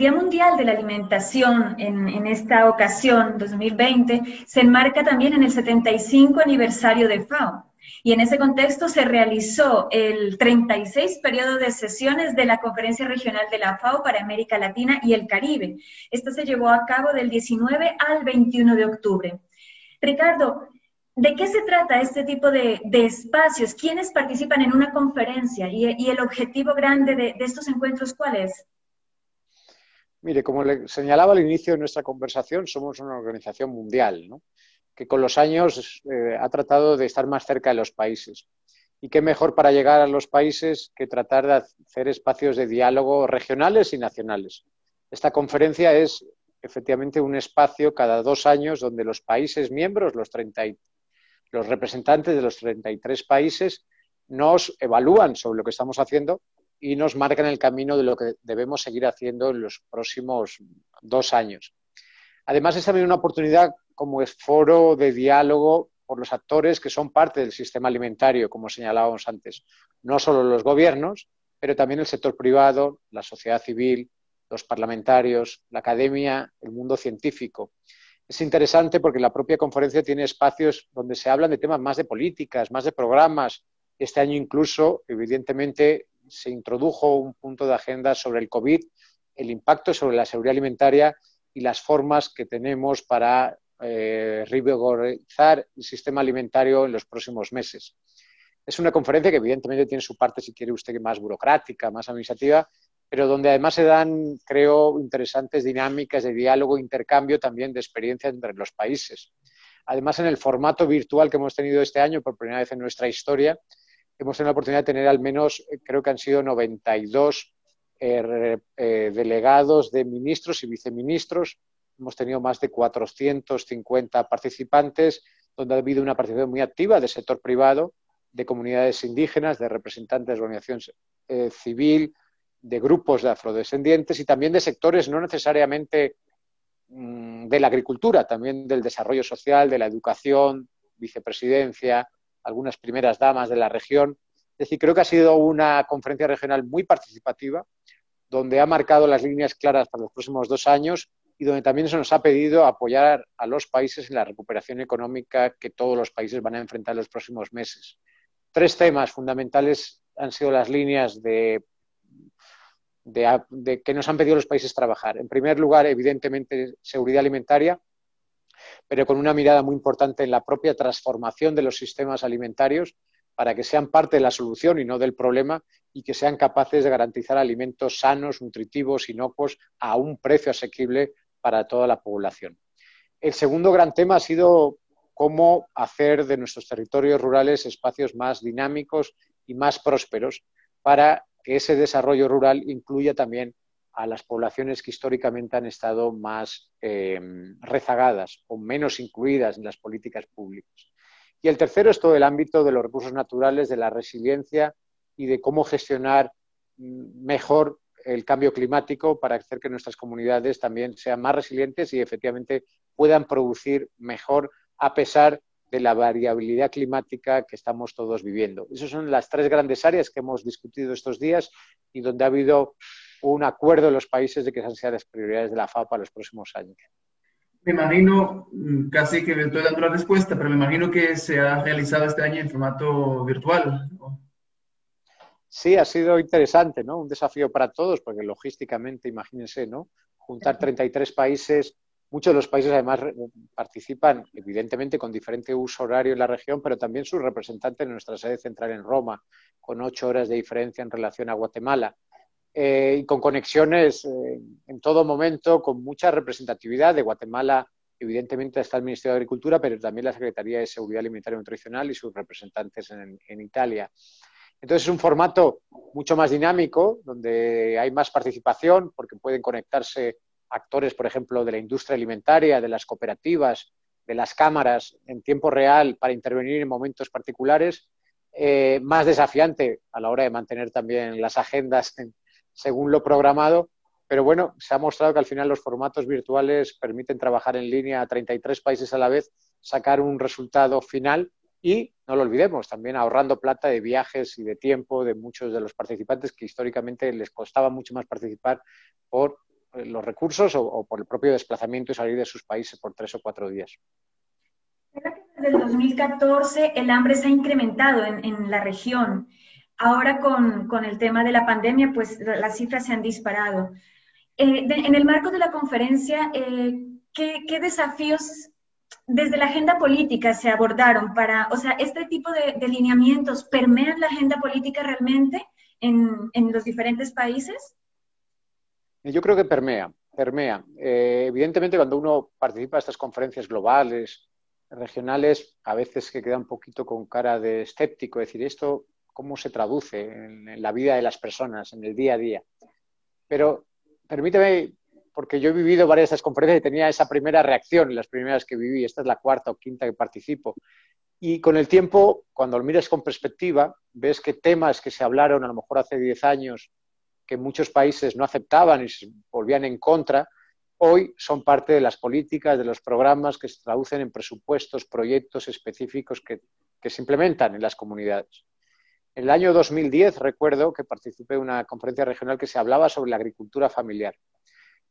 Día Mundial de la Alimentación en, esta ocasión, 2020, se enmarca también en el 75 aniversario de FAO. Y en ese contexto se realizó el 36 periodo de sesiones de la Conferencia Regional de la FAO para América Latina y el Caribe. Esto se llevó a cabo del 19 al 21 de octubre. Ricardo, ¿de qué se trata este tipo de, espacios? ¿Quiénes participan en una conferencia? ¿Y, el objetivo grande de, de estos encuentros cuál es? Mire, como le señalaba al inicio de nuestra conversación, somos una organización mundial, que con los años eh, ha tratado de estar más cerca de los países. Y qué mejor para llegar a los países que tratar de hacer espacios de diálogo regionales y nacionales. Esta conferencia es efectivamente un espacio cada dos años donde los países miembros, los, 30 los representantes de los 33 países, nos evalúan sobre lo que estamos haciendo y nos marcan el camino de lo que debemos seguir haciendo en los próximos dos años. Además, es también una oportunidad como es foro de diálogo por los actores que son parte del sistema alimentario, como señalábamos antes. No solo los gobiernos, pero también el sector privado, la sociedad civil, los parlamentarios, la academia, el mundo científico. Es interesante porque la propia conferencia tiene espacios donde se hablan de temas más de políticas, más de programas. Este año incluso, evidentemente, se introdujo un punto de agenda sobre el COVID, el impacto sobre la seguridad alimentaria y las formas que tenemos para eh, rigorizar el sistema alimentario en los próximos meses. Es una conferencia que evidentemente tiene su parte, si quiere usted, más burocrática, más administrativa, pero donde además se dan, creo, interesantes dinámicas de diálogo e intercambio también de experiencias entre los países. Además, en el formato virtual que hemos tenido este año por primera vez en nuestra historia, hemos tenido la oportunidad de tener al menos, eh, creo que han sido 92 eh, eh, delegados de ministros y viceministros. Hemos tenido más de 450 participantes, donde ha habido una participación muy activa del sector privado de comunidades indígenas, de representantes de organización eh, civil, de grupos de afrodescendientes y también de sectores no necesariamente mm, de la agricultura, también del desarrollo social, de la educación, vicepresidencia, algunas primeras damas de la región. Es decir, creo que ha sido una conferencia regional muy participativa, donde ha marcado las líneas claras para los próximos dos años y donde también se nos ha pedido apoyar a los países en la recuperación económica que todos los países van a enfrentar en los próximos meses. Tres temas fundamentales han sido las líneas de, de, que nos han pedido los países trabajar. En primer lugar, evidentemente, seguridad alimentaria, pero con una mirada muy importante en la propia transformación de los sistemas alimentarios para que sean parte de la solución y no del problema y que sean capaces de garantizar alimentos sanos, nutritivos, inocuos a un precio asequible para toda la población. El segundo gran tema ha sido cómo hacer de nuestros territorios rurales espacios más dinámicos y más prósperos para que ese desarrollo rural incluya también a las poblaciones que históricamente han estado más eh, rezagadas o menos incluidas en las políticas públicas. Y el tercero es todo el ámbito de los recursos naturales, de la resiliencia y de cómo gestionar mm, mejor el cambio climático para hacer que nuestras comunidades también sean más resilientes y efectivamente puedan producir mejor a pesar de la variabilidad climática que estamos todos viviendo. Esas son las tres grandes áreas que hemos discutido estos días y donde ha habido un acuerdo en los países de que esas sean las prioridades de la FAO para los próximos años. Me imagino, mm, casi que estoy dando la respuesta, pero me imagino que se ha realizado este año en formato virtual. Sí, ha sido interesante, ¿no? Un desafío para todos, porque logísticamente, imagínense, ¿no? Juntar 33 países, muchos de los países además participan, evidentemente, con diferente uso horario en la región, pero también sus representantes en nuestra sede central en Roma, con ocho horas de diferencia en relación a Guatemala. Eh, y con conexiones eh, en todo momento, con mucha representatividad de Guatemala. Evidentemente está el Ministerio de Agricultura, pero también la Secretaría de Seguridad Alimentaria y Nutricional y sus representantes en Italia. Entonces es un formato mucho más dinámico, donde hay más participación, porque pueden conectarse actores, por ejemplo, de la industria alimentaria, de las cooperativas, de las cámaras en tiempo real para intervenir en momentos particulares, eh, más desafiante a la hora de mantener también las agendas según lo programado. Pero bueno, se ha mostrado que al final los formatos virtuales permiten trabajar en línea a 33 países a la vez, sacar un resultado final y no lo olvidemos, también ahorrando plata de viajes y de tiempo de muchos de los participantes que históricamente les costaba mucho más participar por eh, los recursos o, por el propio desplazamiento y salir de sus países por tres o cuatro días. Desde el 2014 el hambre se ha incrementado en, la región. Ahora con, el tema de la pandemia, pues las cifras se han disparado. Eh, en el marco de la conferencia, eh, ¿qué, ¿qué desafíos desde la agenda política se abordaron para, o sea, este tipo de, lineamientos permean la agenda política realmente en, los diferentes países? Yo creo que permea, permea. Eh, evidentemente, cuando uno participa de estas conferencias globales, regionales, a veces que queda un poquito con cara de escéptico, decir, esto, ¿cómo se traduce en la vida de las personas, en el día a día? Pero permíteme porque yo he vivido varias de estas conferencias y tenía esa primera reacción, las primeras que viví, esta es la cuarta o quinta que participo. Y con el tiempo, cuando lo miras con perspectiva, ves que temas que se hablaron a lo mejor hace 10 años, que muchos países no aceptaban y se volvían en contra, hoy son parte de las políticas, de los programas que se traducen en presupuestos, proyectos específicos que, que se implementan en las comunidades. En el año 2010 recuerdo que participé en una conferencia regional que se hablaba sobre la agricultura familiar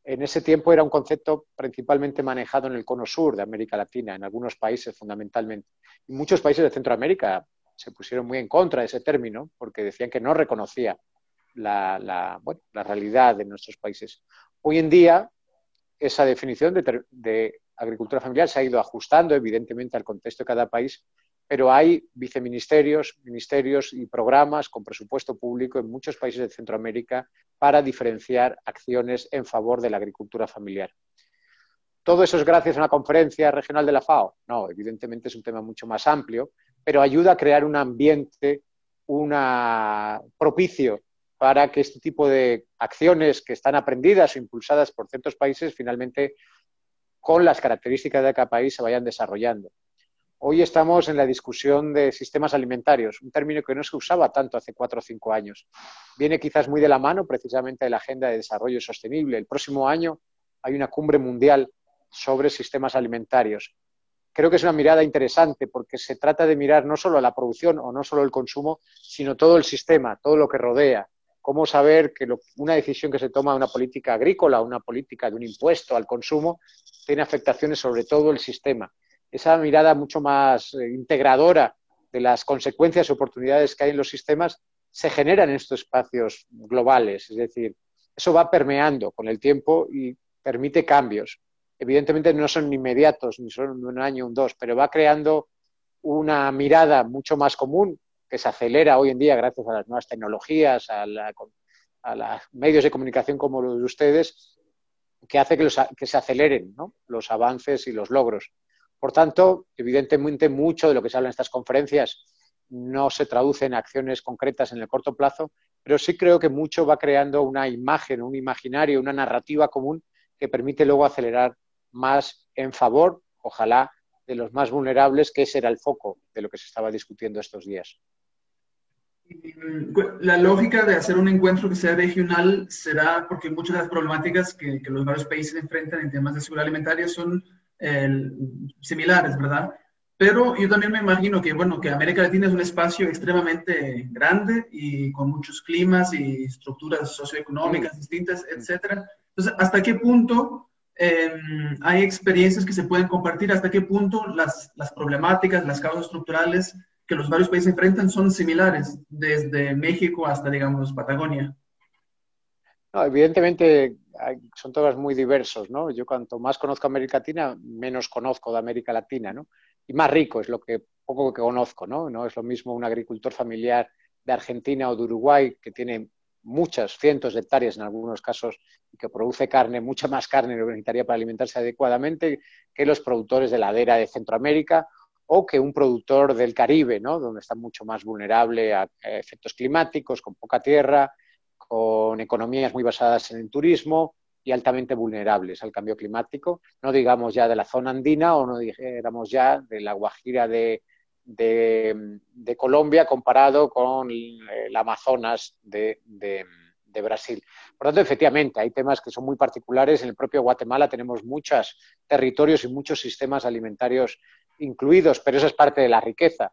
en ese tiempo era un concepto principalmente manejado en el cono sur de América Latina, en algunos países fundamentalmente. Y muchos países de Centroamérica se pusieron muy en contra de ese término porque decían que no reconocía la, realidad de nuestros países. Hoy en día, esa definición de agricultura familiar se ha ido ajustando, evidentemente, al contexto de cada país, pero hay viceministerios, ministerios y programas con presupuesto público en muchos países de Centroamérica para diferenciar acciones en favor de la agricultura familiar. ¿Todo eso es gracias a una conferencia regional de la FAO? No, evidentemente es un tema mucho más amplio, pero ayuda a crear un ambiente una, propicio para que este tipo de acciones que están aprendidas o impulsadas por ciertos países finalmente con las características de cada país se vayan desarrollando. Hoy estamos en la discusión de sistemas alimentarios, un término que no se usaba tanto hace cuatro o cinco años. Viene quizás muy de la mano precisamente de la Agenda de Desarrollo Sostenible. El próximo año hay una cumbre mundial sobre sistemas alimentarios. Creo que es una mirada interesante porque se trata de mirar no solo la producción o no solo el consumo, sino todo el sistema, todo lo que rodea. Cómo saber que una decisión que se toma de una política agrícola, una política de un impuesto al consumo, tiene afectaciones sobre todo el sistema esa mirada mucho más eh, integradora de las consecuencias y oportunidades que hay en los sistemas se generan en estos espacios globales. Es decir, eso va permeando con el tiempo y permite cambios. Evidentemente no son inmediatos, ni son un año, un dos, pero va creando una mirada mucho más común que se acelera hoy en día gracias a las nuevas tecnologías, a, los medios de comunicación como los de ustedes, que hace que, que se aceleren los avances y los logros. Por tanto, evidentemente, mucho de lo que se habla en estas conferencias no se traduce en acciones concretas en el corto plazo, pero sí creo que mucho va creando una imagen, un imaginario, una narrativa común que permite luego acelerar más en favor, ojalá, de los más vulnerables, que ese era el foco de lo que se estaba discutiendo estos días. La lógica de hacer un encuentro que sea regional será porque muchas de las problemáticas que, que los varios países enfrentan en temas de seguridad alimentaria son similares, ¿verdad? Pero yo también me imagino que, bueno, que América Latina es un espacio extremadamente grande y con muchos climas y estructuras socioeconómicas distintas, etcétera. Entonces, ¿hasta qué punto em, hay experiencias que se pueden compartir? ¿Hasta qué punto las, las problemáticas, las causas estructurales que los varios países enfrentan son similares, desde México hasta, digamos, Patagonia? No, evidentemente son todos muy diversos, ¿no? Yo cuanto más conozco América Latina, menos conozco de América Latina, ¿no? Y más rico es lo que poco que conozco, ¿no? No es lo mismo un agricultor familiar de Argentina o de Uruguay que tiene muchas cientos de hectáreas en algunos casos y que produce carne, mucha más carne lo necesitaría para alimentarse adecuadamente que los productores de ladera de Centroamérica o que un productor del Caribe, ¿no? donde está mucho más vulnerable a efectos climáticos, con poca tierra, con economías muy basadas en el turismo y altamente vulnerables al cambio climático, no digamos ya de la zona andina o no digamos ya de la Guajira de, Colombia comparado con el Amazonas de, de, Brasil. Por tanto, efectivamente, hay temas que son muy particulares. En el propio Guatemala tenemos muchos territorios y muchos sistemas alimentarios incluidos, pero eso es parte de la riqueza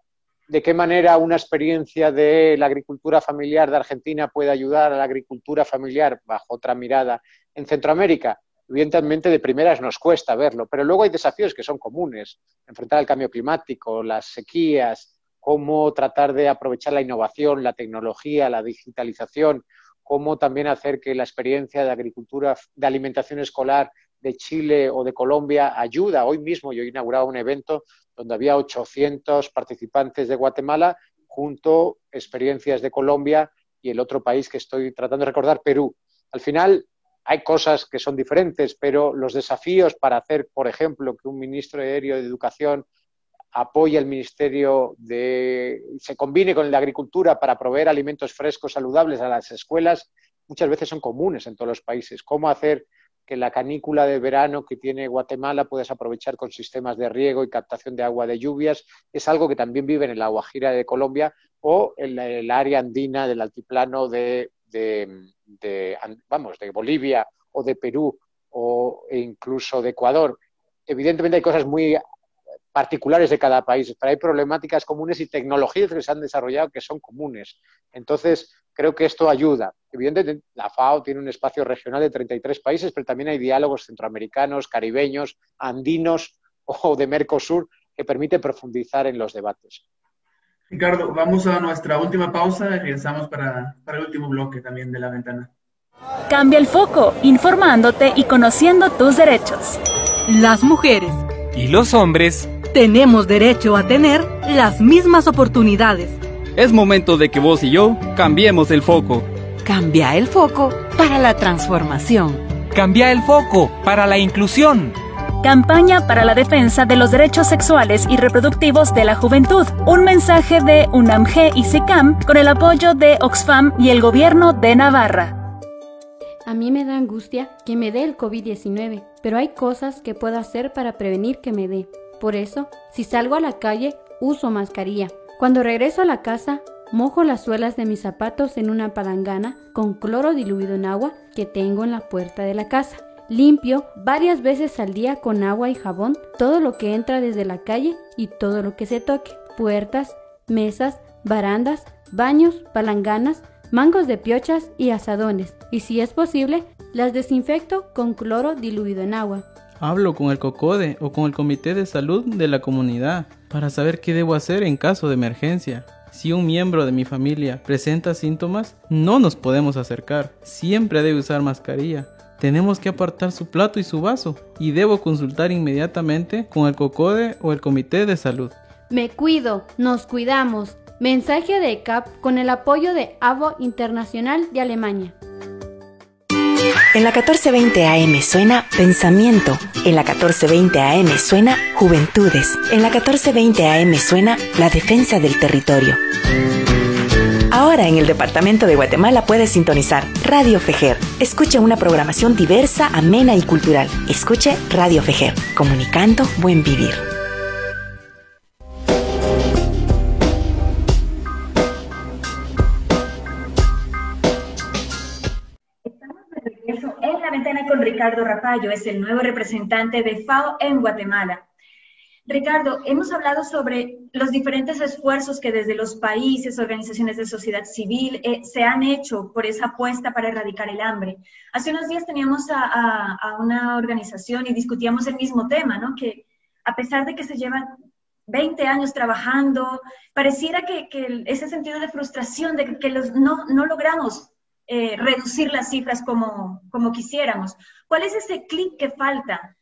de qué manera una experiencia de la agricultura familiar de Argentina puede ayudar a la agricultura familiar bajo otra mirada en Centroamérica. Evidentemente, de primeras nos cuesta verlo, pero luego hay desafíos que son comunes. Enfrentar el cambio climático, las sequías, cómo tratar de aprovechar la innovación, la tecnología, la digitalización, cómo también hacer que la experiencia de agricultura, de alimentación escolar de Chile o de Colombia ayuda. Hoy mismo yo he inaugurado un evento donde había 800 participantes de Guatemala junto experiencias de Colombia y el otro país que estoy tratando de recordar, Perú. Al final hay cosas que son diferentes, pero los desafíos para hacer, por ejemplo, que un ministro aéreo de Educación apoye al Ministerio de se combine con el de Agricultura para proveer alimentos frescos saludables a las escuelas, muchas veces son comunes en todos los países. Cómo hacer que la canícula de verano que tiene Guatemala puedes aprovechar con sistemas de riego y captación de agua de lluvias. Es algo que también vive en la Guajira de Colombia o en el área andina del altiplano de, vamos, de Bolivia o de Perú o incluso de Ecuador. Evidentemente hay cosas muy particulares de cada país, pero hay problemáticas comunes y tecnologías que se han desarrollado que son comunes. Entonces, creo que esto ayuda. Evidentemente, la FAO tiene un espacio regional de 33 países, pero también hay diálogos centroamericanos, caribeños, andinos o de Mercosur que permiten profundizar en los debates. Ricardo, vamos a nuestra última pausa y regresamos para, para el último bloque también de la ventana. Cambia el foco, informándote y conociendo tus derechos. Las mujeres y los hombres tenemos derecho a tener las mismas oportunidades. Es momento de que vos y yo cambiemos el foco. Cambia el foco para la transformación. Cambia el foco para la inclusión. Campaña para la defensa de los derechos sexuales y reproductivos de la juventud. Un mensaje de UNAMG y SICAM con el apoyo de Oxfam y el gobierno de Navarra. A mí me da angustia que me dé el COVID-19, pero hay cosas que puedo hacer para prevenir que me dé. Por eso, si salgo a la calle, uso mascarilla. Cuando regreso a la casa, mojo las suelas de mis zapatos en una palangana con cloro diluido en agua que tengo en la puerta de la casa. Limpio varias veces al día con agua y jabón todo lo que entra desde la calle y todo lo que se toque. Puertas, mesas, barandas, baños, palanganas, mangos de piochas y asadones. Y si es posible, las desinfecto con cloro diluido en agua. Hablo con el COCODE o con el Comité de Salud de la comunidad para saber qué debo hacer en caso de emergencia. Si un miembro de mi familia presenta síntomas, no nos podemos acercar. Siempre debe usar mascarilla. Tenemos que apartar su plato y su vaso y debo consultar inmediatamente con el COCODE o el Comité de Salud. Me cuido, nos cuidamos. Mensaje de ECAP con el apoyo de AVO Internacional de Alemania. En la 1420 AM suena Pensamiento. En la 1420 AM suena Juventudes. En la 1420 AM suena La Defensa del Territorio. Ahora en el Departamento de Guatemala puedes sintonizar Radio Fejer. Escuche una programación diversa, amena y cultural. Escuche Radio Fejer, comunicando buen vivir. Ricardo Rapallo, es el nuevo representante de FAO en Guatemala. Ricardo, hemos hablado sobre los diferentes esfuerzos que desde los países, organizaciones de sociedad civil eh, se han hecho por esa apuesta para erradicar el hambre. Hace unos días teníamos a, una organización y discutíamos el mismo tema, ¿no? Que a pesar de que se llevan 20 años trabajando, pareciera que, ese sentido de frustración, de que no, logramos eh, reducir las cifras como quisiéramos. ¿Cuál es ese clic que falta?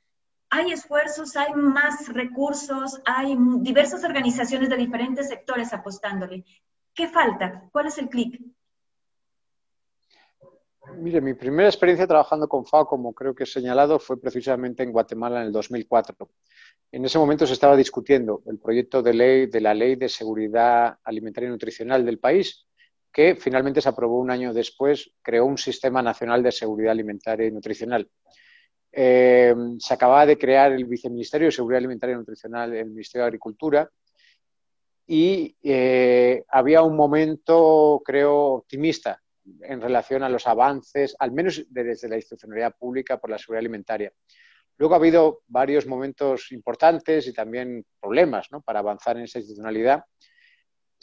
Hay esfuerzos, hay más recursos, hay diversas organizaciones de diferentes sectores apostándole. ¿Qué falta? ¿Cuál es el clic? Mire, mi primera experiencia trabajando con FAO, como creo que he señalado, fue precisamente en Guatemala en el 2004. En ese momento se estaba discutiendo el proyecto de ley de la Ley de Seguridad Alimentaria y Nutricional del país, que finalmente se aprobó un año después, creó un Sistema Nacional de Seguridad Alimentaria y Nutricional. Eh, se acababa de crear el Viceministerio de Seguridad Alimentaria y Nutricional el Ministerio de Agricultura y eh, había un momento, creo, optimista en relación a los avances, al menos desde la institucionalidad pública por la seguridad alimentaria. Luego ha habido varios momentos importantes y también problemas ¿no? para avanzar en esa institucionalidad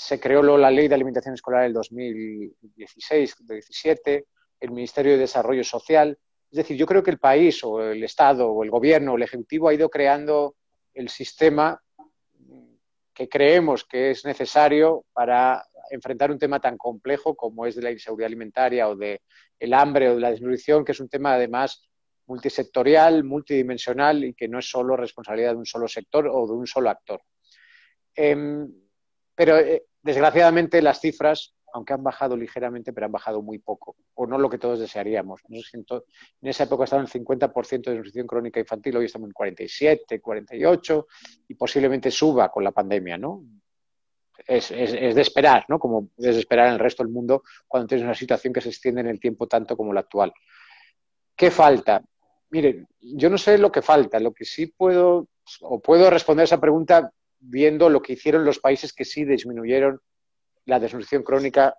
se creó la Ley de Alimentación Escolar del 2016-17, el Ministerio de Desarrollo Social. Es decir, yo creo que el país o el Estado o el Gobierno o el Ejecutivo ha ido creando el sistema que creemos que es necesario para enfrentar un tema tan complejo como es de la inseguridad alimentaria o de el hambre o de la desnutrición, que es un tema además multisectorial, multidimensional y que no es solo responsabilidad de un solo sector o de un solo actor. Em, pero eh, Desgraciadamente las cifras, aunque han bajado ligeramente, pero han bajado muy poco, o no lo que todos desearíamos. En esa época estaba en el 50% de nutrición crónica infantil, hoy estamos en 47, 48 y posiblemente suba con la pandemia, ¿no? Es, de esperar, ¿no? Como es de esperar en el resto del mundo cuando tienes una situación que se extiende en el tiempo tanto como la actual. ¿Qué falta? Miren, yo no sé lo que falta, lo que sí puedo, o puedo responder esa pregunta viendo lo que hicieron los países que sí disminuyeron la desnutrición crónica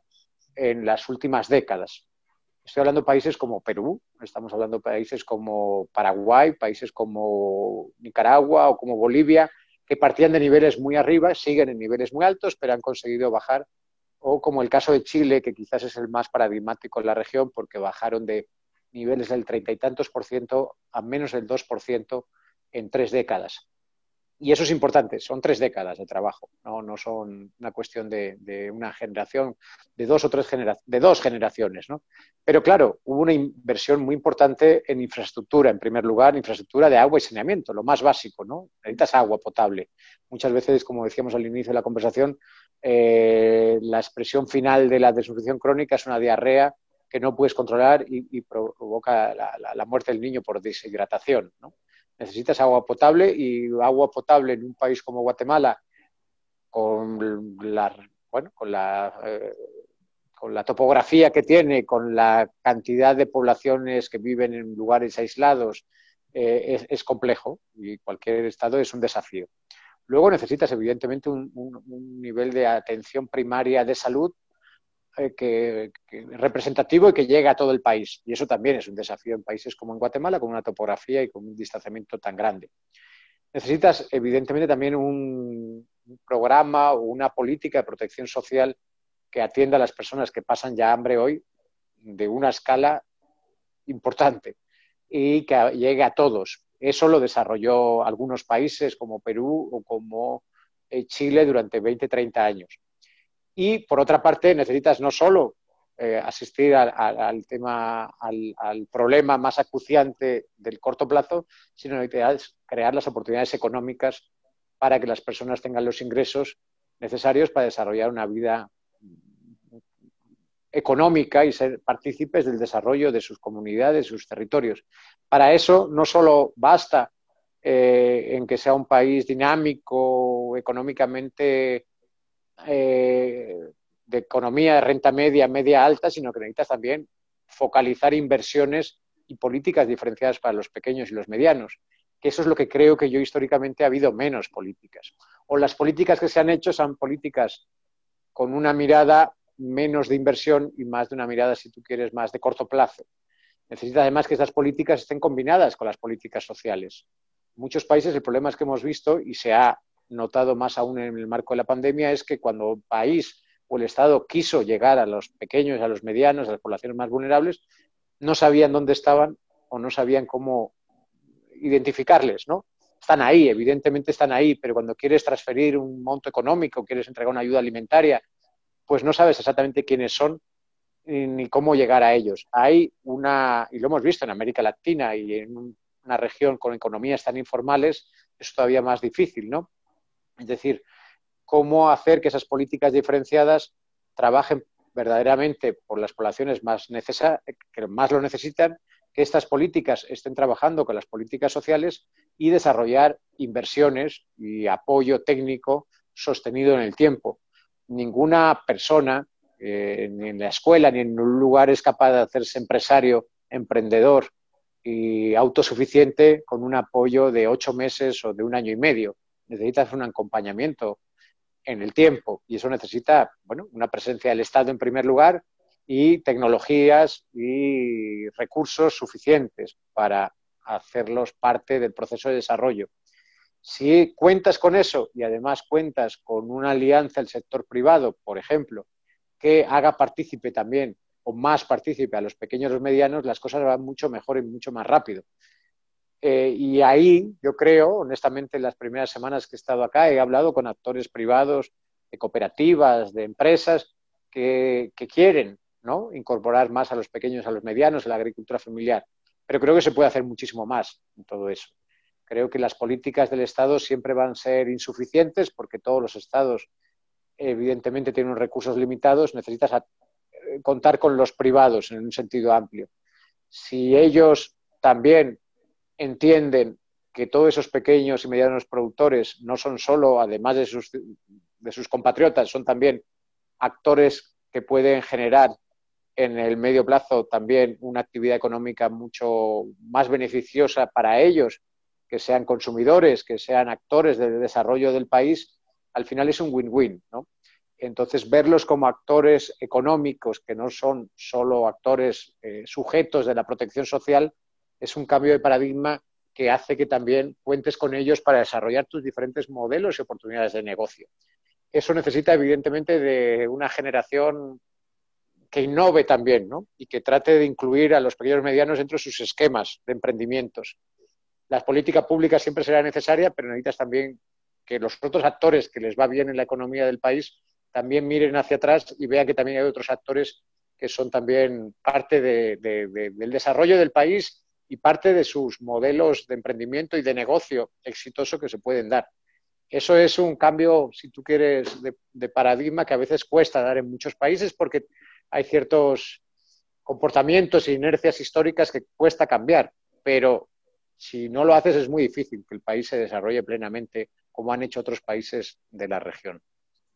en las últimas décadas. Estoy hablando de países como Perú, estamos hablando de países como Paraguay, países como Nicaragua o como Bolivia, que partían de niveles muy arriba, siguen en niveles muy altos, pero han conseguido bajar, o como el caso de Chile, que quizás es el más paradigmático en la región, porque bajaron de niveles del treinta y tantos por ciento a menos del dos por ciento en tres décadas y eso es importante, son tres décadas de trabajo, no, son una cuestión de, una generación, de dos o tres generaciones, de dos generaciones, ¿no? Pero claro, hubo una inversión muy importante en infraestructura, en primer lugar, infraestructura de agua y saneamiento, lo más básico, ¿no? Necesitas agua potable. Muchas veces, como decíamos al inicio de la conversación, eh, la expresión final de la desnutrición crónica es una diarrea que no puedes controlar y, provoca la, la, muerte del niño por deshidratación, ¿no? Necesitas agua potable y agua potable en un país como Guatemala, con la, bueno, con la, eh, con la topografía que tiene, con la cantidad de poblaciones que viven en lugares aislados, eh, es, complejo y cualquier estado es un desafío. Luego necesitas, evidentemente, un, nivel de atención primaria de salud eh, que, representativo y que llegue a todo el país. Y eso también es un desafío en países como en Guatemala, con una topografía y con un distanciamiento tan grande. Necesitas, evidentemente, también un, programa o una política de protección social que atienda a las personas que pasan ya hambre hoy de una escala importante y que llegue a todos. Eso lo desarrolló algunos países como Perú o como eh, Chile durante 20, 30 años. Y por otra parte, necesitas no solo eh, asistir al, tema, al, problema más acuciante del corto plazo, sino necesitas crear las oportunidades económicas para que las personas tengan los ingresos necesarios para desarrollar una vida económica y ser partícipes del desarrollo de sus comunidades, sus territorios. Para eso no solo basta eh, en que sea un país dinámico, económicamente eh, de economía de renta media, media alta, sino que necesitas también focalizar inversiones y políticas diferenciadas para los pequeños y los medianos, que eso es lo que creo que yo históricamente ha habido menos políticas. O las políticas que se han hecho son políticas con una mirada menos de inversión y más de una mirada, si tú quieres, más de corto plazo. Necesita además que estas políticas estén combinadas con las políticas sociales. En muchos países el problema es que hemos visto, y se ha notado más aún en el marco de la pandemia, es que cuando el país o el Estado quiso llegar a los pequeños, a los medianos, a las poblaciones más vulnerables, no sabían dónde estaban o no sabían cómo identificarles, ¿no? Están ahí, evidentemente están ahí, pero cuando quieres transferir un monto económico, quieres entregar una ayuda alimentaria, pues no sabes exactamente quiénes son ni cómo llegar a ellos. Hay una, y lo hemos visto en América Latina y en una región con economías tan informales, es todavía más difícil, ¿no? Es decir, cómo hacer que esas políticas diferenciadas trabajen verdaderamente por las poblaciones más que más lo necesitan, que estas políticas estén trabajando con las políticas sociales y desarrollar inversiones y apoyo técnico sostenido en el tiempo ninguna persona, eh, ni en la escuela, ni en un lugar es capaz de hacerse empresario, emprendedor y autosuficiente con un apoyo de ocho meses o de un año y medio. Necesitas un acompañamiento en el tiempo y eso necesita bueno, una presencia del Estado en primer lugar y tecnologías y recursos suficientes para hacerlos parte del proceso de desarrollo. Si cuentas con eso y además cuentas con una alianza del sector privado, por ejemplo, que haga partícipe también o más partícipe a los pequeños y los medianos, las cosas van mucho mejor y mucho más rápido. Eh, y ahí yo creo, honestamente, en las primeras semanas que he estado acá, he hablado con actores privados, de cooperativas, de empresas que, quieren incorporar más a los pequeños, a los medianos, a la agricultura familiar. Pero creo que se puede hacer muchísimo más en todo eso. Creo que las políticas del Estado siempre van a ser insuficientes porque todos los Estados evidentemente tienen recursos limitados, necesitas eh, contar con los privados en un sentido amplio. Si ellos también entienden que todos esos pequeños y medianos productores no son solo, además de sus, compatriotas, son también actores que pueden generar en el medio plazo también una actividad económica mucho más beneficiosa para ellos que sean consumidores, que sean actores del desarrollo del país, al final es un win-win, ¿no? Entonces, verlos como actores económicos, que no son solo actores eh, sujetos de la protección social, es un cambio de paradigma que hace que también cuentes con ellos para desarrollar tus diferentes modelos y oportunidades de negocio. Eso necesita, evidentemente, de una generación que innove también, ¿no? Y que trate de incluir a los pequeños medianos dentro de sus esquemas de emprendimientos las políticas públicas siempre será necesaria, pero necesitas también que los otros actores que les va bien en la economía del país también miren hacia atrás y vean que también hay otros actores que son también parte del desarrollo del país y parte de sus modelos de emprendimiento y de negocio exitoso que se pueden dar. Eso es un cambio, si tú quieres, de, de paradigma que a veces cuesta dar en muchos países porque hay ciertos comportamientos e inercias históricas que cuesta cambiar, pero si no lo haces es muy difícil que el país se desarrolle plenamente como han hecho otros países de la región.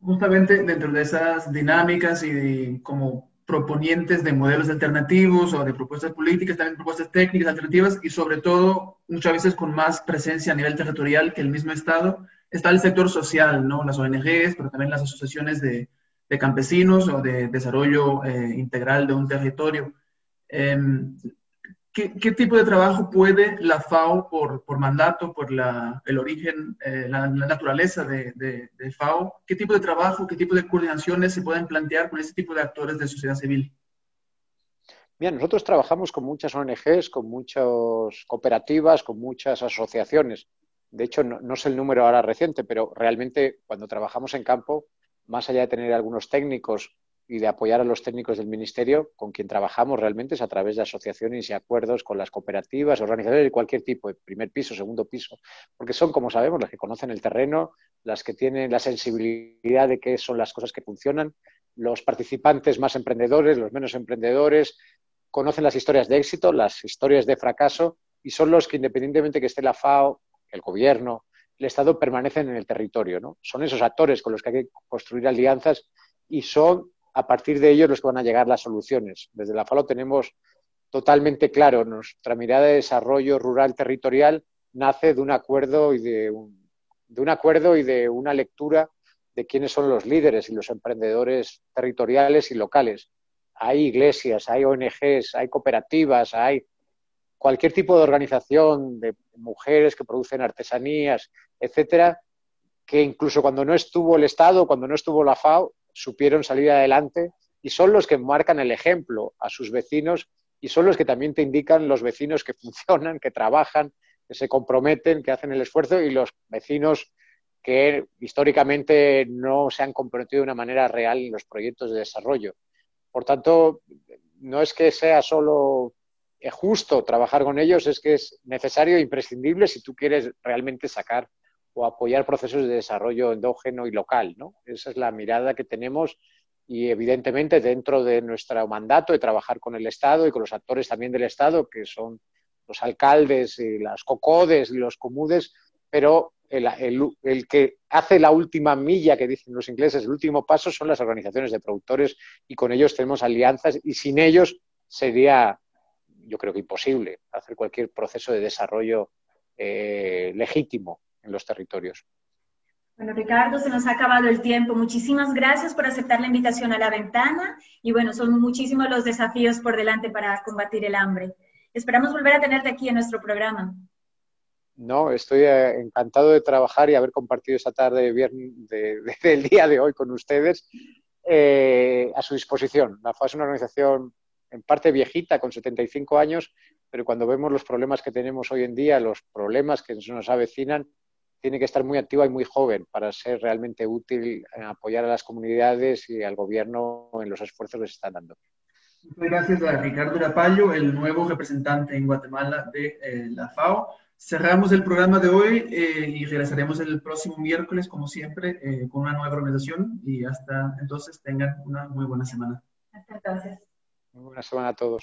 Justamente dentro de esas dinámicas y como proponientes de modelos alternativos o de propuestas políticas, también propuestas técnicas alternativas y sobre todo muchas veces con más presencia a nivel territorial que el mismo Estado. Está el sector social, ¿no? las ONGs, pero también las asociaciones de, de campesinos o de desarrollo eh, integral de un territorio. Em, ¿qué, tipo de trabajo puede la FAO, por, mandato, por el origen, eh, la, naturaleza de, de, FAO, qué tipo de trabajo, qué tipo de coordinaciones se pueden plantear con este tipo de actores de sociedad civil? Bien, nosotros trabajamos con muchas ONGs, con muchas cooperativas, con muchas asociaciones. De hecho, no, no sé el número ahora reciente, pero realmente cuando trabajamos en campo, más allá de tener algunos técnicos y de apoyar a los técnicos del Ministerio, con quien trabajamos realmente es a través de asociaciones y acuerdos con las cooperativas, organizaciones de cualquier tipo, primer piso, segundo piso, porque son, como sabemos, las que conocen el terreno, las que tienen la sensibilidad de qué son las cosas que funcionan, los participantes más emprendedores, los menos emprendedores, conocen las historias de éxito, las historias de fracaso, y son los que, independientemente que esté la FAO, el gobierno, el Estado, permanecen en el territorio. ¿no? Son esos actores con los que hay que construir alianzas y son a partir de ellos los que van a llegar las soluciones. Desde la FALO tenemos totalmente claro, nuestra mirada de desarrollo rural territorial nace de un acuerdo y de, de un acuerdo y de una lectura de quiénes son los líderes y los emprendedores territoriales y locales. Hay iglesias, hay ONGs, hay cooperativas, hay cualquier tipo de organización de mujeres que producen artesanías, etcétera, que incluso cuando no estuvo el Estado, cuando no estuvo la FAO, supieron salir adelante y son los que marcan el ejemplo a sus vecinos y son los que también te indican los vecinos que funcionan, que trabajan, que se comprometen, que hacen el esfuerzo y los vecinos que históricamente no se han comprometido de una manera real en los proyectos de desarrollo. Por tanto, no es que sea solo justo trabajar con ellos, es que es necesario e imprescindible si tú quieres realmente sacar o apoyar procesos de desarrollo endógeno y local. ¿no? Esa es la mirada que tenemos y evidentemente dentro de nuestro mandato de trabajar con el Estado y con los actores también del Estado, que son los alcaldes y las cocodes y los comudes, pero el, el, que hace la última milla, que dicen los ingleses, el último paso son las organizaciones de productores y con ellos tenemos alianzas y sin ellos sería, yo creo que imposible, hacer cualquier proceso de desarrollo eh, legítimo en los territorios. Bueno, Ricardo, se nos ha acabado el tiempo. Muchísimas gracias por aceptar la invitación a la ventana y bueno, son muchísimos los desafíos por delante para combatir el hambre. Esperamos volver a tenerte aquí en nuestro programa. No, estoy eh, encantado de trabajar y haber compartido esta tarde viernes del día de hoy con ustedes eh, a su disposición. La FA es una organización en parte viejita, con 75 años, pero cuando vemos los problemas que tenemos hoy en día, los problemas que nos avecinan, tiene que estar muy activa y muy joven para ser realmente útil en apoyar a las comunidades y al gobierno en los esfuerzos que se están dando. Muchas gracias a Ricardo Rapallo, el nuevo representante en Guatemala de eh, la FAO. Cerramos el programa de hoy eh, y regresaremos el próximo miércoles, como siempre, eh, con una nueva organización y hasta entonces tengan una muy buena semana. Hasta entonces. Muy buena semana a todos.